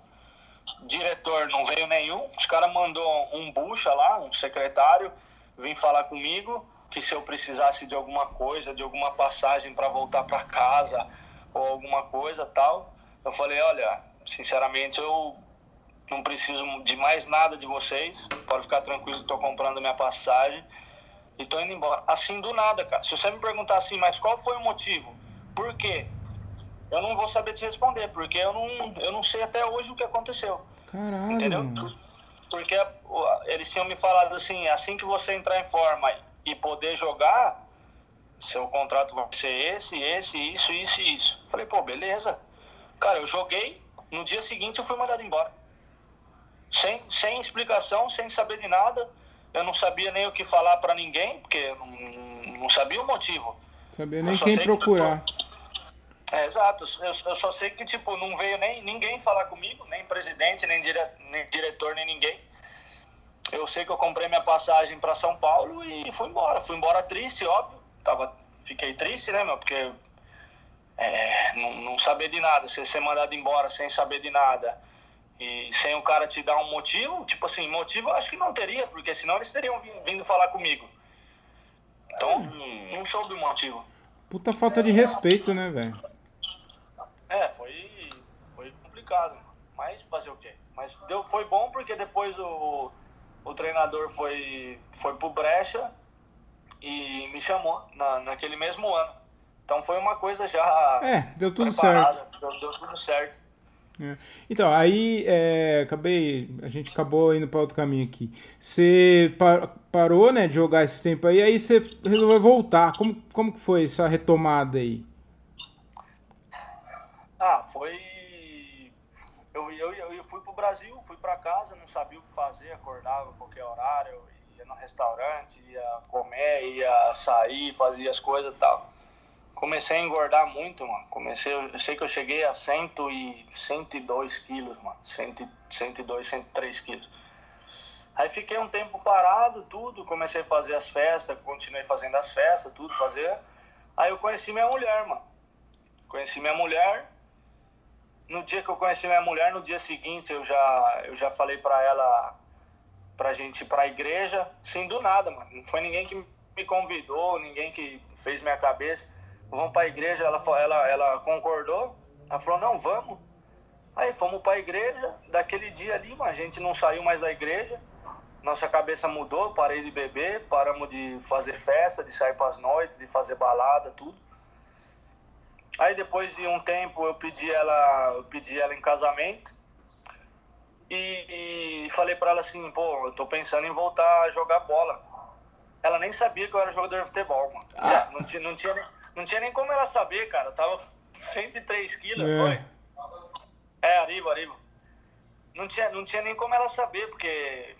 Diretor não veio nenhum. Os caras mandou um bucha lá, um secretário, vim falar comigo que se eu precisasse de alguma coisa, de alguma passagem para voltar para casa ou alguma coisa tal, eu falei, olha, sinceramente eu não preciso de mais nada de vocês, pode ficar tranquilo, estou comprando minha passagem e estou indo embora. Assim do nada, cara. Se você me perguntar assim, mas qual foi o motivo? Por quê? Eu não vou saber te responder, porque eu não, eu não sei até hoje o que aconteceu. Caralho. Entendeu? Porque eles tinham me falado assim, assim que você entrar em forma e poder jogar, seu contrato vai ser esse, esse, isso, isso e isso. Falei, pô, beleza. Cara, eu joguei, no dia seguinte eu fui mandado embora. Sem, sem explicação, sem saber de nada. Eu não sabia nem o que falar para ninguém, porque eu não, não sabia o motivo. Sabia nem quem procurar. Que, é, exato. Eu, eu, só sei que, tipo, não veio nem ninguém falar comigo, nem presidente, nem, dire, nem diretor, nem ninguém. Eu sei que eu comprei minha passagem para São Paulo e fui embora. Fui embora triste, óbvio. Tava, fiquei triste, né, meu? Porque é, não, não saber de nada, você ser mandado embora sem saber de nada e sem o cara te dar um motivo, tipo assim, motivo eu acho que não teria, porque senão eles teriam vindo falar comigo. Então, não, não soube o motivo. Puta falta de respeito, né, velho? É, foi, foi complicado. Mas fazer o quê? Mas deu, foi bom porque depois o o treinador foi, foi pro Brecha e me chamou na, naquele mesmo ano. Então foi uma coisa já. É, deu tudo certo. Deu, deu tudo certo. É. Então, aí é, acabei, a gente acabou indo para outro caminho aqui. Você par, parou, né, de jogar esse tempo aí, aí você resolveu voltar. Como, como que foi essa retomada aí? Ah, foi eu, eu, eu fui pro Brasil, fui para casa, não sabia o que fazer, acordava a qualquer horário, restaurante, ia comer, ia sair, fazia as coisas e tal. Comecei a engordar muito, mano. Comecei, eu sei que eu cheguei a cento e, 102 quilos, mano. 100, 102, 103 quilos. Aí fiquei um tempo parado, tudo. Comecei a fazer as festas, continuei fazendo as festas, tudo, fazer. Aí eu conheci minha mulher, mano. Conheci minha mulher. No dia que eu conheci minha mulher, no dia seguinte eu já, eu já falei pra ela pra gente ir pra igreja, sim, do nada, mano. Não foi ninguém que me convidou, ninguém que fez minha cabeça. Vamos pra igreja, ela, ela, ela concordou. Ela falou, não, vamos. Aí fomos pra igreja, daquele dia ali, mano, a gente não saiu mais da igreja. Nossa cabeça mudou, parei de beber, paramos de fazer festa, de sair pras noites, de fazer balada, tudo. Aí depois de um tempo eu pedi ela, eu pedi ela em casamento e, e falei para ela assim, pô, eu tô pensando em voltar a jogar bola. Ela nem sabia que eu era jogador de futebol, mano. Ah. Não, tinha, não, tinha, não tinha nem como ela saber, cara. Eu tava 103 quilos, é. foi? É, arriba, arriba. Não tinha, não tinha nem como ela saber, porque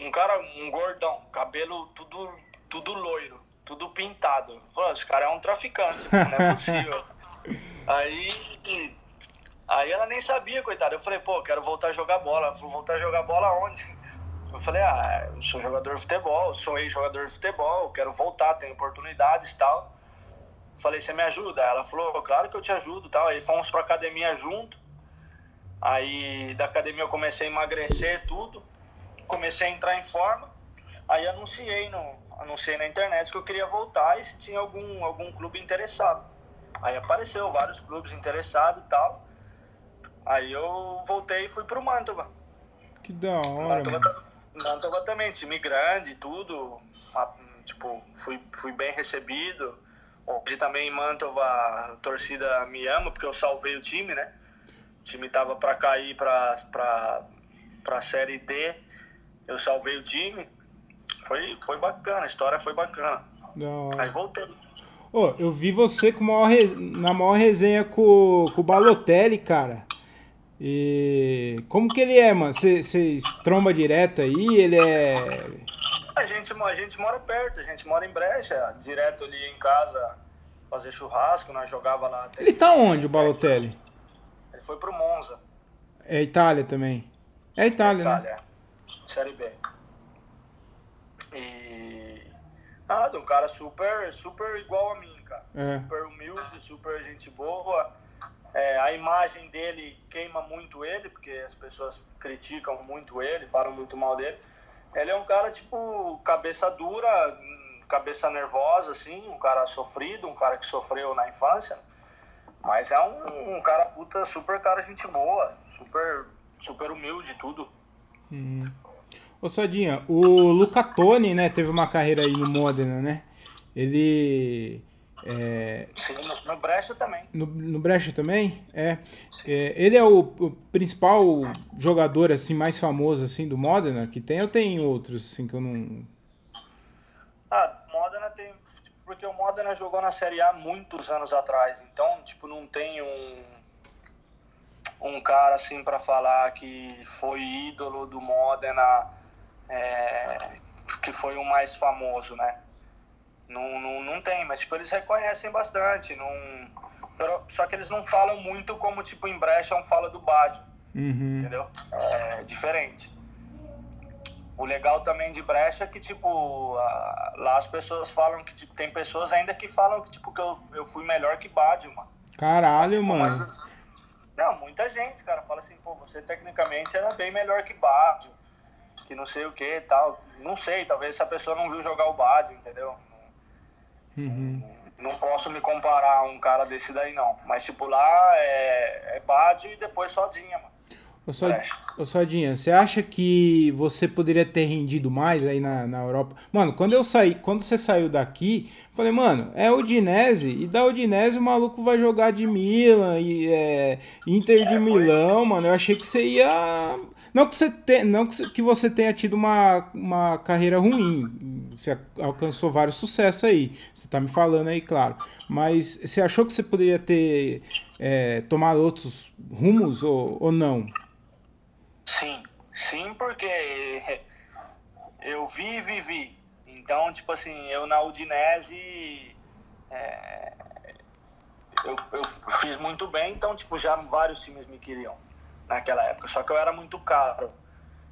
um cara, um gordão, cabelo tudo, tudo loiro, tudo pintado. Falei, esse cara é um traficante, não é possível. aí Aí ela nem sabia, coitada. Eu falei, pô, quero voltar a jogar bola. Ela falou, voltar a jogar bola onde? Eu falei, ah, eu sou jogador de futebol, sou ex-jogador de futebol, quero voltar, tenho oportunidades e tal. Falei, você me ajuda? Ela falou, claro que eu te ajudo tal. Aí fomos pra academia junto. Aí da academia eu comecei a emagrecer tudo. Comecei a entrar em forma. Aí anunciei, no, anunciei na internet que eu queria voltar e se tinha algum, algum clube interessado. Aí apareceu vários clubes interessados e tal. Aí eu voltei e fui pro Mantova. Que da hora, Mantova, mano. Mantova também, time grande, tudo. Tipo, fui, fui bem recebido. Hoje também em Mantova a torcida me ama, porque eu salvei o time, né? O time tava pra cair pra, pra, pra Série D. Eu salvei o time. Foi, foi bacana, a história foi bacana. Aí voltei. Oh, eu vi você com maior na maior resenha com, com o Balotelli, cara. E como que ele é, mano? Vocês tromba direto aí? Ele é. A gente, a gente mora perto, a gente mora em Brecha, direto ali em casa fazer churrasco, nós jogava lá. Ele tá onde, o Balotelli? Ele foi pro Monza. É Itália também. É Itália, é Itália, né? Série B. E. Nada, um cara super, super igual a mim, cara. É. Super humilde, super gente boa é, a imagem dele queima muito ele, porque as pessoas criticam muito ele, falam muito mal dele. Ele é um cara, tipo, cabeça dura, cabeça nervosa, assim, um cara sofrido, um cara que sofreu na infância. Mas é um, um cara puta, super cara, gente boa, super, super humilde tudo. Hum. Ô Sadinha, o Luca Toni, né, teve uma carreira aí no Modena, né? Ele é, Sim, no, no Brecha também. No, no Brecha também? É. é ele é o, o, principal jogador assim mais famoso assim do Modena que tem ou tem outros assim que eu não Ah, Modena tem porque o Modena jogou na Série A muitos anos atrás, então tipo não tem um um cara assim para falar que foi ídolo do Modena é, que foi o mais famoso, né? Não, não, não tem, mas tipo, eles reconhecem bastante. Não, só que eles não falam muito como tipo em Brecha fala do Badio. Uhum. Entendeu? É diferente. O legal também de Brecha é que, tipo, a, lá as pessoas falam que, tipo, tem pessoas ainda que falam que, tipo, que eu, eu fui melhor que Badio, mano. Caralho, tipo, mano. Mas, não, muita gente, cara, fala assim, pô, você tecnicamente era bem melhor que Badio, que não sei o que e tal. Não sei, talvez essa pessoa não viu jogar o Badio, entendeu? Uhum. Não posso me comparar a um cara desse daí, não. Mas, tipo, lá é, é Bad e depois Sodinha, mano. Ô, Sod... Ô Sodinha, você acha que você poderia ter rendido mais aí na, na Europa? Mano, quando eu saí, quando você saiu daqui, falei, mano, é Udinese, e da Udinese o maluco vai jogar de Milan, e é Inter de é, Milão, mano. Eu achei que você ia não que você, te, não que você tenha tido uma, uma carreira ruim. Você alcançou vários sucessos aí. Você está me falando aí, claro. Mas você achou que você poderia ter é, tomado outros rumos ou, ou não? Sim, sim, porque eu vi e vivi. Então, tipo assim, eu na Udinese é, eu, eu fiz muito bem, então, tipo, já vários times me queriam naquela época. Só que eu era muito caro.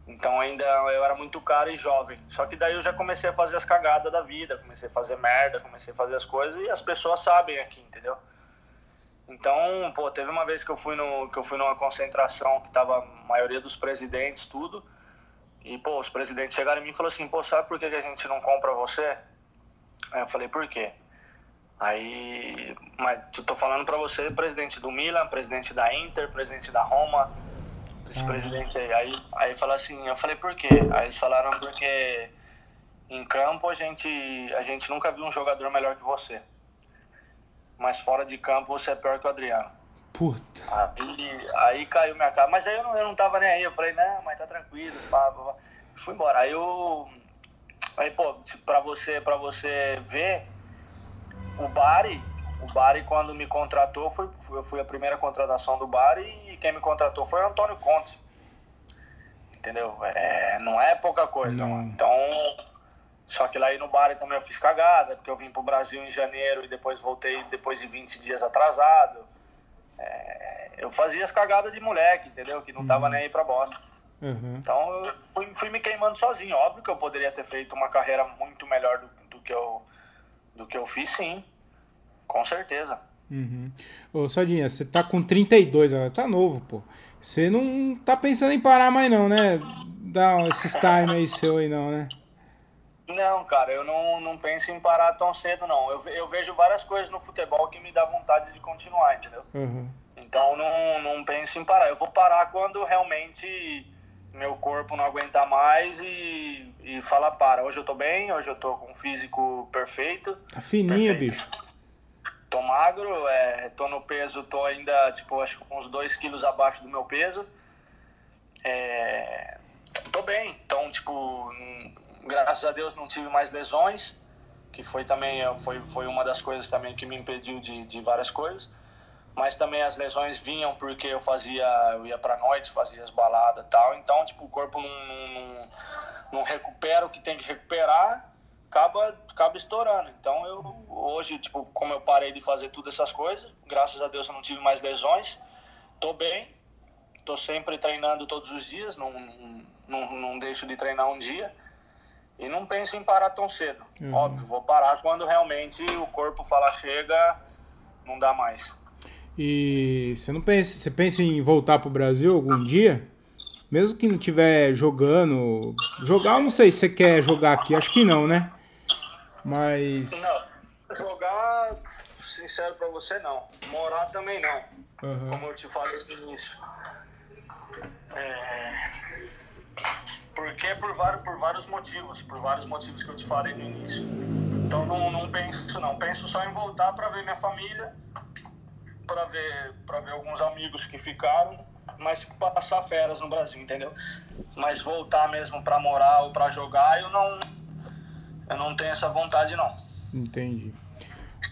Então ainda eu era muito caro e jovem. Só que daí eu já comecei a fazer as cagadas da vida, comecei a fazer merda, comecei a fazer as coisas e as pessoas sabem aqui, entendeu? Então, pô, teve uma vez que eu fui no que eu fui numa concentração que tava a maioria dos presidentes tudo. E pô, os presidentes chegaram em mim e falaram assim: "Pô, sabe por que a gente não compra você?" Aí eu falei: "Por quê?" Aí, mas eu tô falando para você, presidente do Milan, presidente da Inter, presidente da Roma, esse presidente aí. Aí, aí fala assim, eu falei por quê? Aí eles falaram porque em campo a gente, a gente nunca viu um jogador melhor que você. Mas fora de campo você é pior que o Adriano. Puta. Aí, aí caiu minha cara. Mas aí eu não, eu não tava nem aí. Eu falei, não, mas tá tranquilo. Pá, pá, pá. Fui embora. Aí eu. Aí, pô, pra você, pra você ver, o Bari, o Bari quando me contratou, foi, eu fui a primeira contratação do Bari quem me contratou foi o Antônio Conte. Entendeu? É, não é pouca coisa. Não. Então, só que lá aí no Bari também eu fiz cagada, porque eu vim pro Brasil em janeiro e depois voltei depois de 20 dias atrasado. É, eu fazia as cagadas de moleque, entendeu? Que não tava nem aí pra bosta. Uhum. Então eu fui, fui me queimando sozinho. Óbvio que eu poderia ter feito uma carreira muito melhor do, do que, eu, do que eu fiz, sim. Com certeza. Uhum. Ô, Sardinha, você tá com 32 agora, tá novo, pô. Você não tá pensando em parar mais não, né? Dá esses time aí seu aí não, né? Não, cara, eu não, não penso em parar tão cedo, não. Eu, eu vejo várias coisas no futebol que me dá vontade de continuar, entendeu? Uhum. Então não, não penso em parar. Eu vou parar quando realmente meu corpo não aguentar mais e, e falar para. Hoje eu tô bem, hoje eu tô com um físico perfeito, Tá fininho, Perfeito. bicho. Tô magro, é, tô no peso, tô ainda, tipo, acho que uns 2 quilos abaixo do meu peso. É, tô bem, então, tipo, graças a Deus não tive mais lesões, que foi também, foi, foi uma das coisas também que me impediu de, de várias coisas. Mas também as lesões vinham porque eu fazia, eu ia pra noite, fazia as baladas e tal, então, tipo, o corpo não, não, não recupera o que tem que recuperar, acaba, acaba estourando. Então, eu hoje, tipo, como eu parei de fazer todas essas coisas, graças a Deus eu não tive mais lesões, tô bem, tô sempre treinando todos os dias, não, não, não deixo de treinar um dia. E não penso em parar tão cedo. Uhum. Óbvio, vou parar quando realmente o corpo falar chega, não dá mais. E você não pensa, você pensa em voltar pro Brasil algum dia? Mesmo que não tiver jogando, jogar eu não sei se você quer jogar aqui, acho que não, né? Mas Não, jogar, sincero pra você, não. Morar também não. Aham. Como eu te falei no início. É... Porque por vários, por vários motivos, por vários motivos que eu te falei no início. Então não, não penso não, penso só em voltar para ver minha família, para ver, para ver alguns amigos que ficaram, mas passar férias no Brasil, entendeu? Mas voltar mesmo para morar ou para jogar, eu não eu não tenho essa vontade não. Entendi.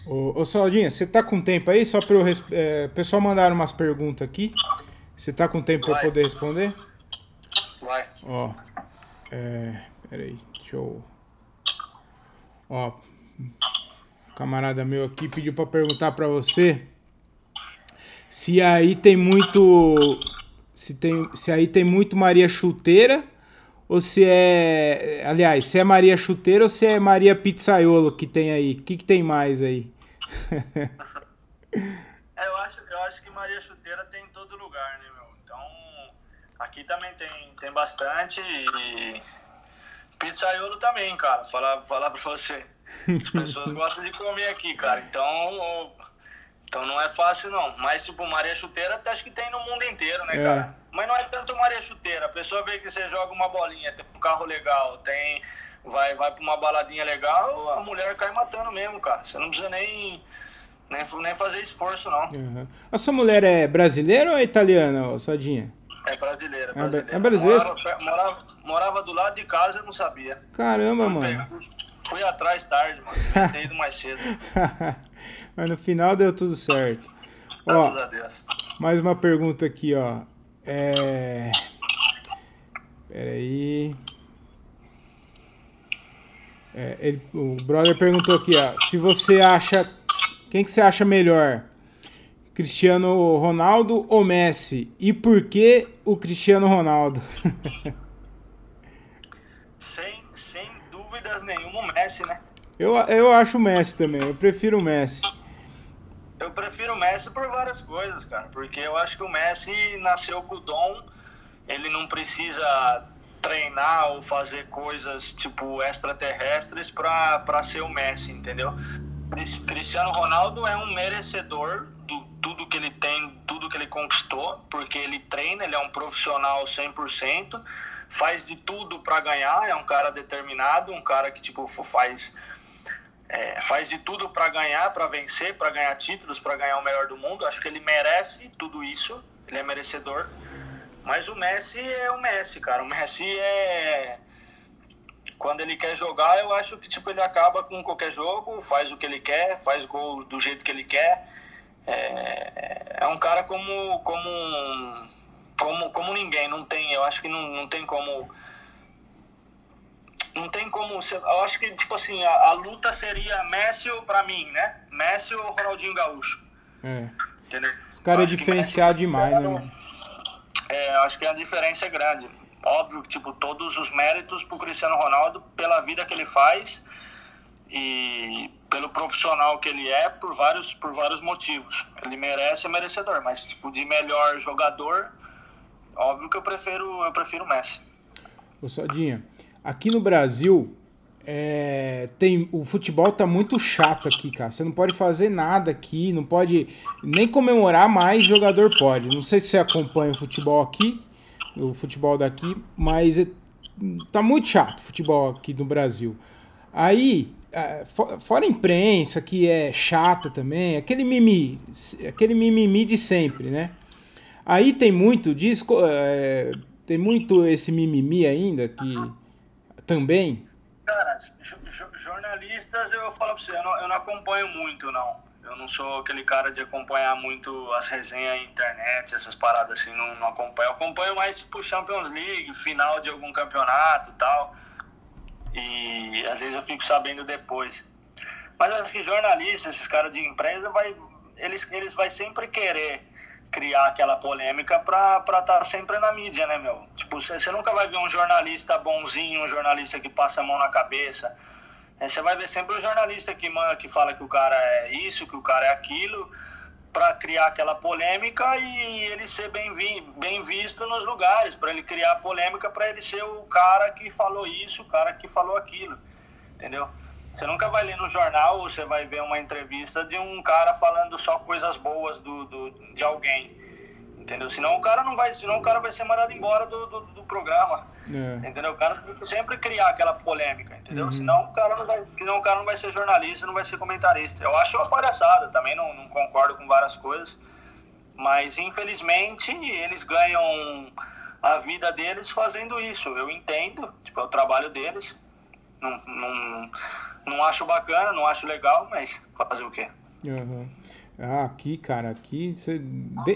Ô, ô Saudinha, você tá com tempo aí? Só para res- É, o pessoal mandaram umas perguntas aqui. Você tá com tempo para poder responder? Vai. Ó. É. Peraí, deixa eu. Ó. Camarada meu aqui pediu para perguntar para você se aí tem muito. Se, tem, se aí tem muito Maria Chuteira ou se é. Aliás, se é Maria Chuteira ou se é Maria Pizzaiolo que tem aí? O que, que tem mais aí? É, eu acho, eu acho que Maria Chuteira tem em todo lugar, né, meu? Então, aqui também tem, tem bastante e pizzaiolo também, cara. Falar, falar pra você. As pessoas gostam de comer aqui, cara. Então, então não é fácil, não. Mas, tipo, Maria Chuteira até acho que tem no mundo inteiro, né, É. cara? Mas não é tanto Maria Chuteira. A pessoa vê que você joga uma bolinha, tem um carro legal, tem... Vai, vai pra uma baladinha legal, a mulher cai matando mesmo, cara. Você não precisa nem, nem, nem fazer esforço, não. Aham. A sua mulher é brasileira ou é italiana, ô Sadinha? É brasileira, bra- brasileira. é brasileira? Morava, morava, morava do lado de casa, eu não sabia. Caramba, Fui, mano. fui- atrás tarde, mano. Devia ter ido mais cedo. Mas no final deu tudo certo. Graças Ó, a Deus. mais uma pergunta aqui, ó. É. Peraí. É, ele, o brother perguntou aqui, ó, se você acha. Quem que você acha melhor? Cristiano Ronaldo ou Messi? E por que o Cristiano Ronaldo? sem, sem dúvidas nenhuma, o Messi, né? Eu, eu acho o Messi também, eu prefiro o Messi. Eu prefiro o Messi por várias coisas, cara. Porque eu acho que o Messi nasceu com o dom, ele não precisa treinar ou fazer coisas tipo extraterrestres para ser o Messi, entendeu? Cristiano Ronaldo é um merecedor de tudo que ele tem, tudo que ele conquistou, porque ele treina, ele é um profissional 100%, faz de tudo para ganhar, é um cara determinado, um cara que tipo faz faz de tudo para ganhar, para vencer, para ganhar títulos, para ganhar o melhor do mundo. Acho que ele merece tudo isso, ele é merecedor. Mas o Messi é o Messi, cara. O Messi é. Quando ele quer jogar, eu acho que tipo, ele acaba com qualquer jogo, faz o que ele quer, faz gol do jeito que ele quer. É, é um cara como, como, como, como ninguém. Não tem, eu acho que não, não tem como não tem como. Eu acho que, tipo assim, a, a luta seria Messi para mim, né? Messi ou Ronaldinho Gaúcho. É. Entendeu? Esse cara é diferenciado demais, né? Mano? É, eu acho que a diferença é grande. Óbvio que, tipo, todos os méritos pro Cristiano Ronaldo pela vida que ele faz e pelo profissional que ele é por vários, por vários motivos. Ele merece, é merecedor, mas, tipo, de melhor jogador, óbvio que eu prefiro, eu prefiro o Messi. Ô, Sodinha, Aqui no Brasil, é, tem o futebol tá muito chato aqui, cara. Você não pode fazer nada aqui, não pode nem comemorar, mais jogador pode. Não sei se você acompanha o futebol aqui, o futebol daqui, mas é, tá muito chato o futebol aqui no Brasil. Aí, é, fora a imprensa que é chata também, aquele mimi, aquele mimimi de sempre, né? Aí tem muito disso, é, tem muito esse mimimi ainda que também? Cara, jornalistas, eu falo pra você, eu não, eu não acompanho muito, não. Eu não sou aquele cara de acompanhar muito as resenhas na internet, essas paradas assim, não, não acompanho. Eu acompanho mais, tipo, Champions League, final de algum campeonato e tal. E às vezes eu fico sabendo depois. Mas acho que jornalistas, esses caras de empresa, vai, eles, eles vai sempre querer criar aquela polêmica pra estar tá sempre na mídia, né, meu? Tipo, você nunca vai ver um jornalista bonzinho, um jornalista que passa a mão na cabeça. Você vai ver sempre um jornalista que, que fala que o cara é isso, que o cara é aquilo, para criar aquela polêmica e ele ser bem, vi, bem visto nos lugares, para ele criar polêmica, para ele ser o cara que falou isso, o cara que falou aquilo, entendeu? Você nunca vai ler no jornal ou você vai ver uma entrevista de um cara falando só coisas boas do, do, de alguém. Entendeu? Senão o cara não vai, senão o cara vai ser mandado embora do, do, do programa. É. Entendeu? O cara tem que sempre criar aquela polêmica, entendeu? Uhum. Senão o cara não vai, senão o cara não vai ser jornalista, não vai ser comentarista. Eu acho uma palhaçada, também não, não concordo com várias coisas. Mas infelizmente eles ganham a vida deles fazendo isso. Eu entendo, tipo, é o trabalho deles. Não, não, não acho bacana, não acho legal, mas fazer o quê? Uhum. Ah, aqui, cara, aqui. Você...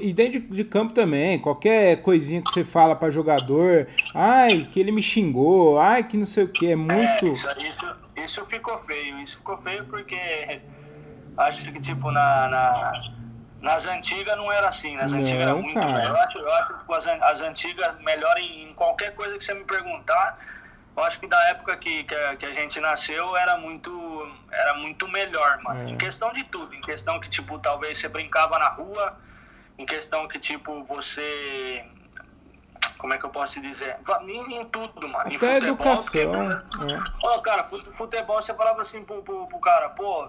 E dentro de, campo também, qualquer coisinha que você fala para jogador, ai, que ele me xingou, ai, que não sei o que, é muito. É, isso, isso, isso, ficou feio, isso ficou feio porque acho que, tipo, na, na nas antigas não era assim, nas não, antigas era muito cara. melhor. Eu acho, eu acho que as, as antigas melhor em, em qualquer coisa que você me perguntar eu acho que da época que, que, a, que a gente nasceu era muito, era muito melhor, mano. É. Em questão de tudo. Em questão que, tipo, talvez você brincava na rua. Em questão que, tipo, você. Como é que eu posso te dizer? Em, tudo, mano. Até em futebol. Educação. Porque, é. Cara, futebol você falava assim pro, pro, pro cara, pô,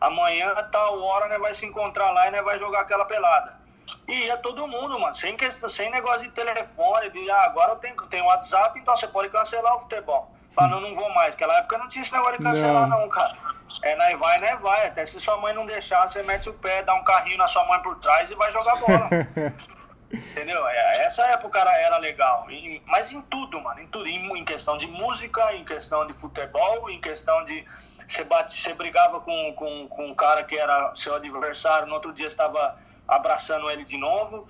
amanhã, tal hora, né, vai se encontrar lá e né, vai jogar aquela pelada. E ia todo mundo, mano, sem, questão, sem negócio de telefone, de ah, agora eu tenho, tenho WhatsApp, então você pode cancelar o futebol. Fala, não, não vou mais. Naquela época não tinha esse negócio de cancelar, não, não cara. É, nós vai, né, vai. Até se sua mãe não deixar, você mete o pé, dá um carrinho na sua mãe por trás e vai jogar bola. Entendeu? É, essa época era, era legal. E, mas em tudo, mano, em tudo. Em, em, questão de música, em questão de futebol, em questão de. Você, bate, você brigava com, com, com um cara que era seu adversário, no outro dia estava abraçando ele de novo,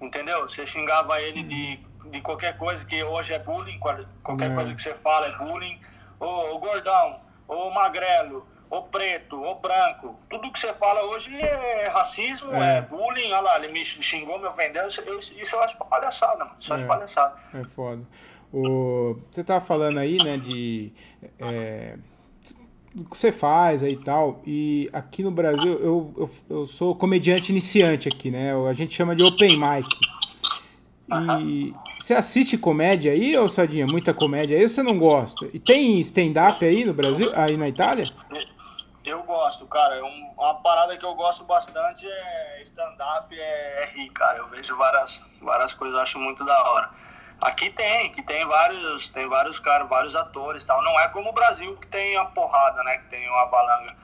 entendeu? Você xingava ele de, de qualquer coisa que hoje é bullying, qualquer é. coisa que você fala é bullying. Ô, ô gordão, ou magrelo, ou preto, ou branco. Tudo que você fala hoje é racismo, é, é bullying. Olha lá, ele me xingou, me ofendeu. Isso, isso eu acho palhaçada, mano. Isso eu acho é. palhaçada. É foda. O, você tava falando aí, né, de. É, o que você faz aí e tal. E aqui no Brasil, eu, eu, eu sou comediante iniciante aqui, né? A gente chama de open mic. E você assiste comédia aí, ô Sadinha? Muita comédia aí ou você não gosta? E tem stand-up aí no Brasil, aí na Itália? Eu gosto, cara. uma parada que eu gosto bastante é stand-up, é, é rir, cara. Eu vejo várias, várias coisas, acho muito da hora. Aqui tem, que tem vários, tem vários caras, vários atores tal. Não é como o Brasil que tem a porrada, né? Que tem uma valanga.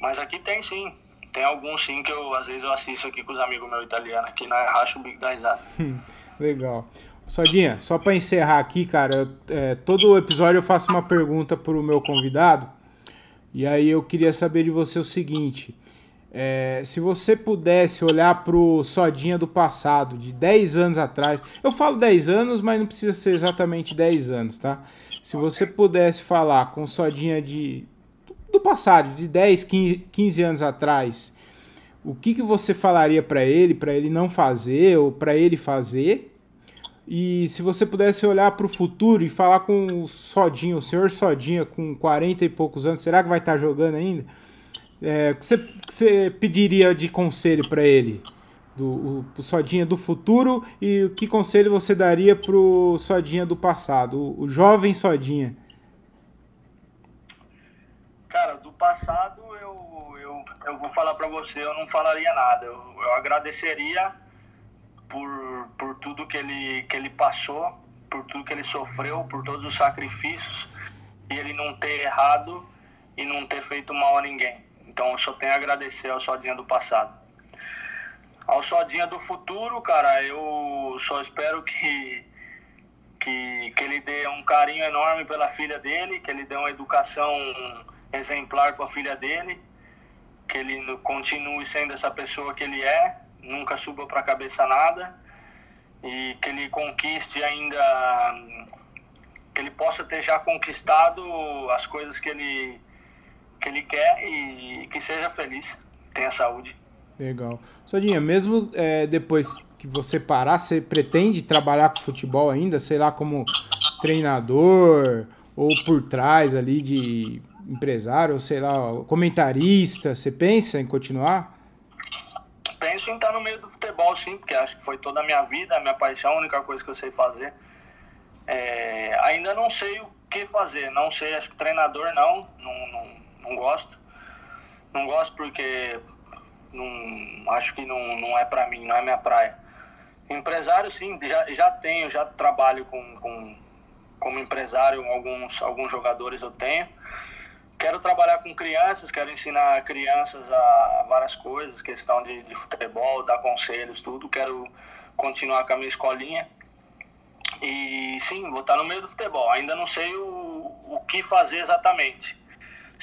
Mas aqui tem sim. Tem alguns sim que eu, às vezes, eu assisto aqui com os amigos meus italianos, aqui na Racha o Big da Risada. Legal. Sodinha, só para encerrar aqui, cara, é, todo episódio eu faço uma pergunta pro meu convidado. E aí eu queria saber de você o seguinte: é, se você pudesse olhar pro Sodinha do passado, de 10 anos atrás, eu falo 10 anos, mas não precisa ser exatamente 10 anos, tá? Se você pudesse falar com o Sodinha de, do passado, de 10, 15, 15 anos atrás, o que, que você falaria para ele, para ele não fazer ou para ele fazer? E se você pudesse olhar para o futuro e falar com o Sodinha, o senhor Sodinha, com 40 e poucos anos, será que vai estar tá jogando ainda? É, que você, que você pediria de conselho para ele? Do o, Sodinha do futuro e que conselho você daria pro Sodinha do passado, o, o jovem Sodinha? Cara, do passado eu, eu, eu vou falar para você, eu não falaria nada. Eu, eu agradeceria por, por tudo que ele, que ele passou, por tudo que ele sofreu, por todos os sacrifícios, e ele não ter errado e não ter feito mal a ninguém. Então eu só tenho a agradecer ao Sodinha do passado. Ao Sodinha do futuro, cara, eu só espero que, que, que ele dê um carinho enorme pela filha dele, que ele dê uma educação exemplar para a filha dele, que ele continue sendo essa pessoa que ele é, nunca suba para a cabeça nada e que ele conquiste ainda que ele possa ter já conquistado as coisas que ele que ele quer e que seja feliz, tenha saúde. Legal. Sodinha, mesmo é, depois que você parar, você pretende trabalhar com futebol ainda, sei lá, como treinador ou por trás ali de empresário, ou sei lá, comentarista, você pensa em continuar? penso em estar no meio do futebol, sim, porque acho que foi toda a minha vida, a minha paixão, a única coisa que eu sei fazer. É, ainda não sei o que fazer, não sei, acho que treinador não, não, não, não gosto. Não gosto porque não, acho que não, não é pra mim, não é minha praia. Empresário, sim, já, já tenho, já trabalho com, com, como empresário, alguns, alguns jogadores eu tenho quero trabalhar com crianças, quero ensinar crianças a várias coisas, questão de, de futebol, dar conselhos, tudo. Quero continuar com a minha escolinha. E sim, vou estar no meio do futebol. Ainda não sei o, o que fazer exatamente.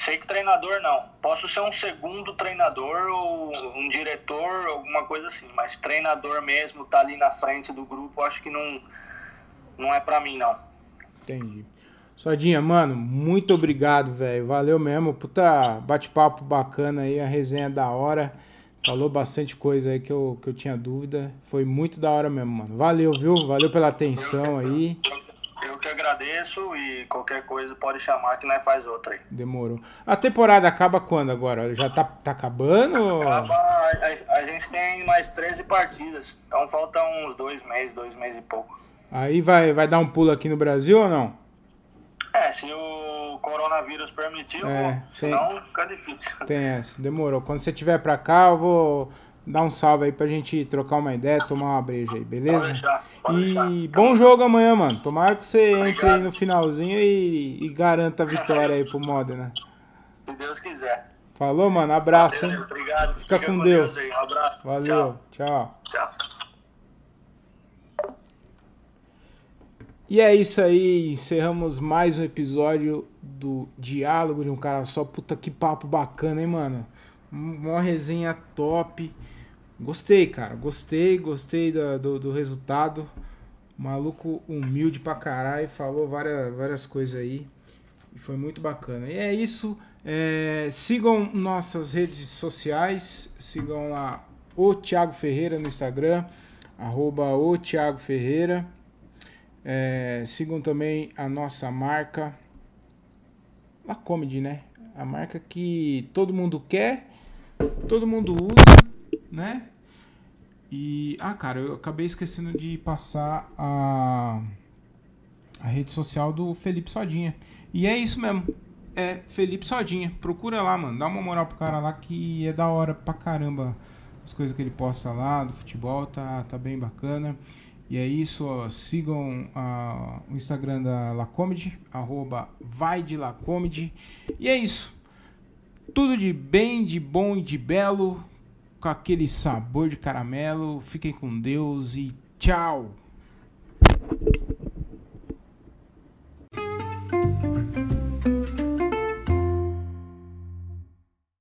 Que treinador não. Posso ser um segundo treinador ou um diretor, alguma coisa assim. Mas treinador mesmo, tá ali na frente do grupo, acho que não, não é para mim, não. Entendi. Sodinha, mano, muito obrigado, velho. Valeu mesmo. Puta bate-papo bacana aí, a resenha da hora. Falou bastante coisa aí que eu, que eu tinha dúvida. Foi muito da hora mesmo, mano. Valeu, viu? Valeu pela atenção aí. Eu que agradeço e qualquer coisa pode chamar que nós faz outra aí. Demorou. A temporada acaba quando agora? Já tá, tá acabando? Acaba, a, a, gente tem mais 13 partidas. Então faltam uns dois meses, dois meses e pouco. Aí vai, vai dar um pulo aqui no Brasil ou não? É, se o coronavírus permitir, é, senão tem, fica difícil. Tem essa, demorou. Quando você estiver pra cá, eu vou dar um salve aí pra gente trocar uma ideia, tomar uma breja aí, beleza? Pode deixar, pode e deixar. bom jogo amanhã, mano. Tomara que você Obrigado. entre aí no finalzinho e, e garanta a vitória aí pro Modena. Se Deus quiser. Falou, mano. Abraço, hein? Obrigado. Fica, Fica com, com Deus. Deus um abraço. Valeu. Tchau. Tchau. E é isso aí, encerramos mais um episódio do Diálogo de um Cara Só. Puta que papo bacana, hein, mano? Uma resenha top. Gostei, cara, gostei, gostei do, do, do resultado. Maluco humilde pra caralho, falou várias, várias coisas aí. E foi muito bacana. E é isso. É, sigam nossas redes sociais. Sigam lá o Thiago Ferreira no Instagram. Arroba o Thiago Ferreira. É, sigam também a nossa marca. La Comedy, né? A marca que todo mundo quer, todo mundo usa, né? E. Ah, cara, eu acabei esquecendo de passar a. A rede social do Felipe Sodinha. E é isso mesmo. É Felipe Sodinha. Procura lá, mano. Dá uma moral pro cara lá que é da hora pra caramba. As coisas que ele posta lá do futebol tá, tá bem bacana. E é isso, ó, sigam uh, o Instagram da Lacomedy, arroba vai de Lacomedy. E é isso. Tudo de bem, de bom e de belo, com aquele sabor de caramelo. Fiquem com Deus e tchau!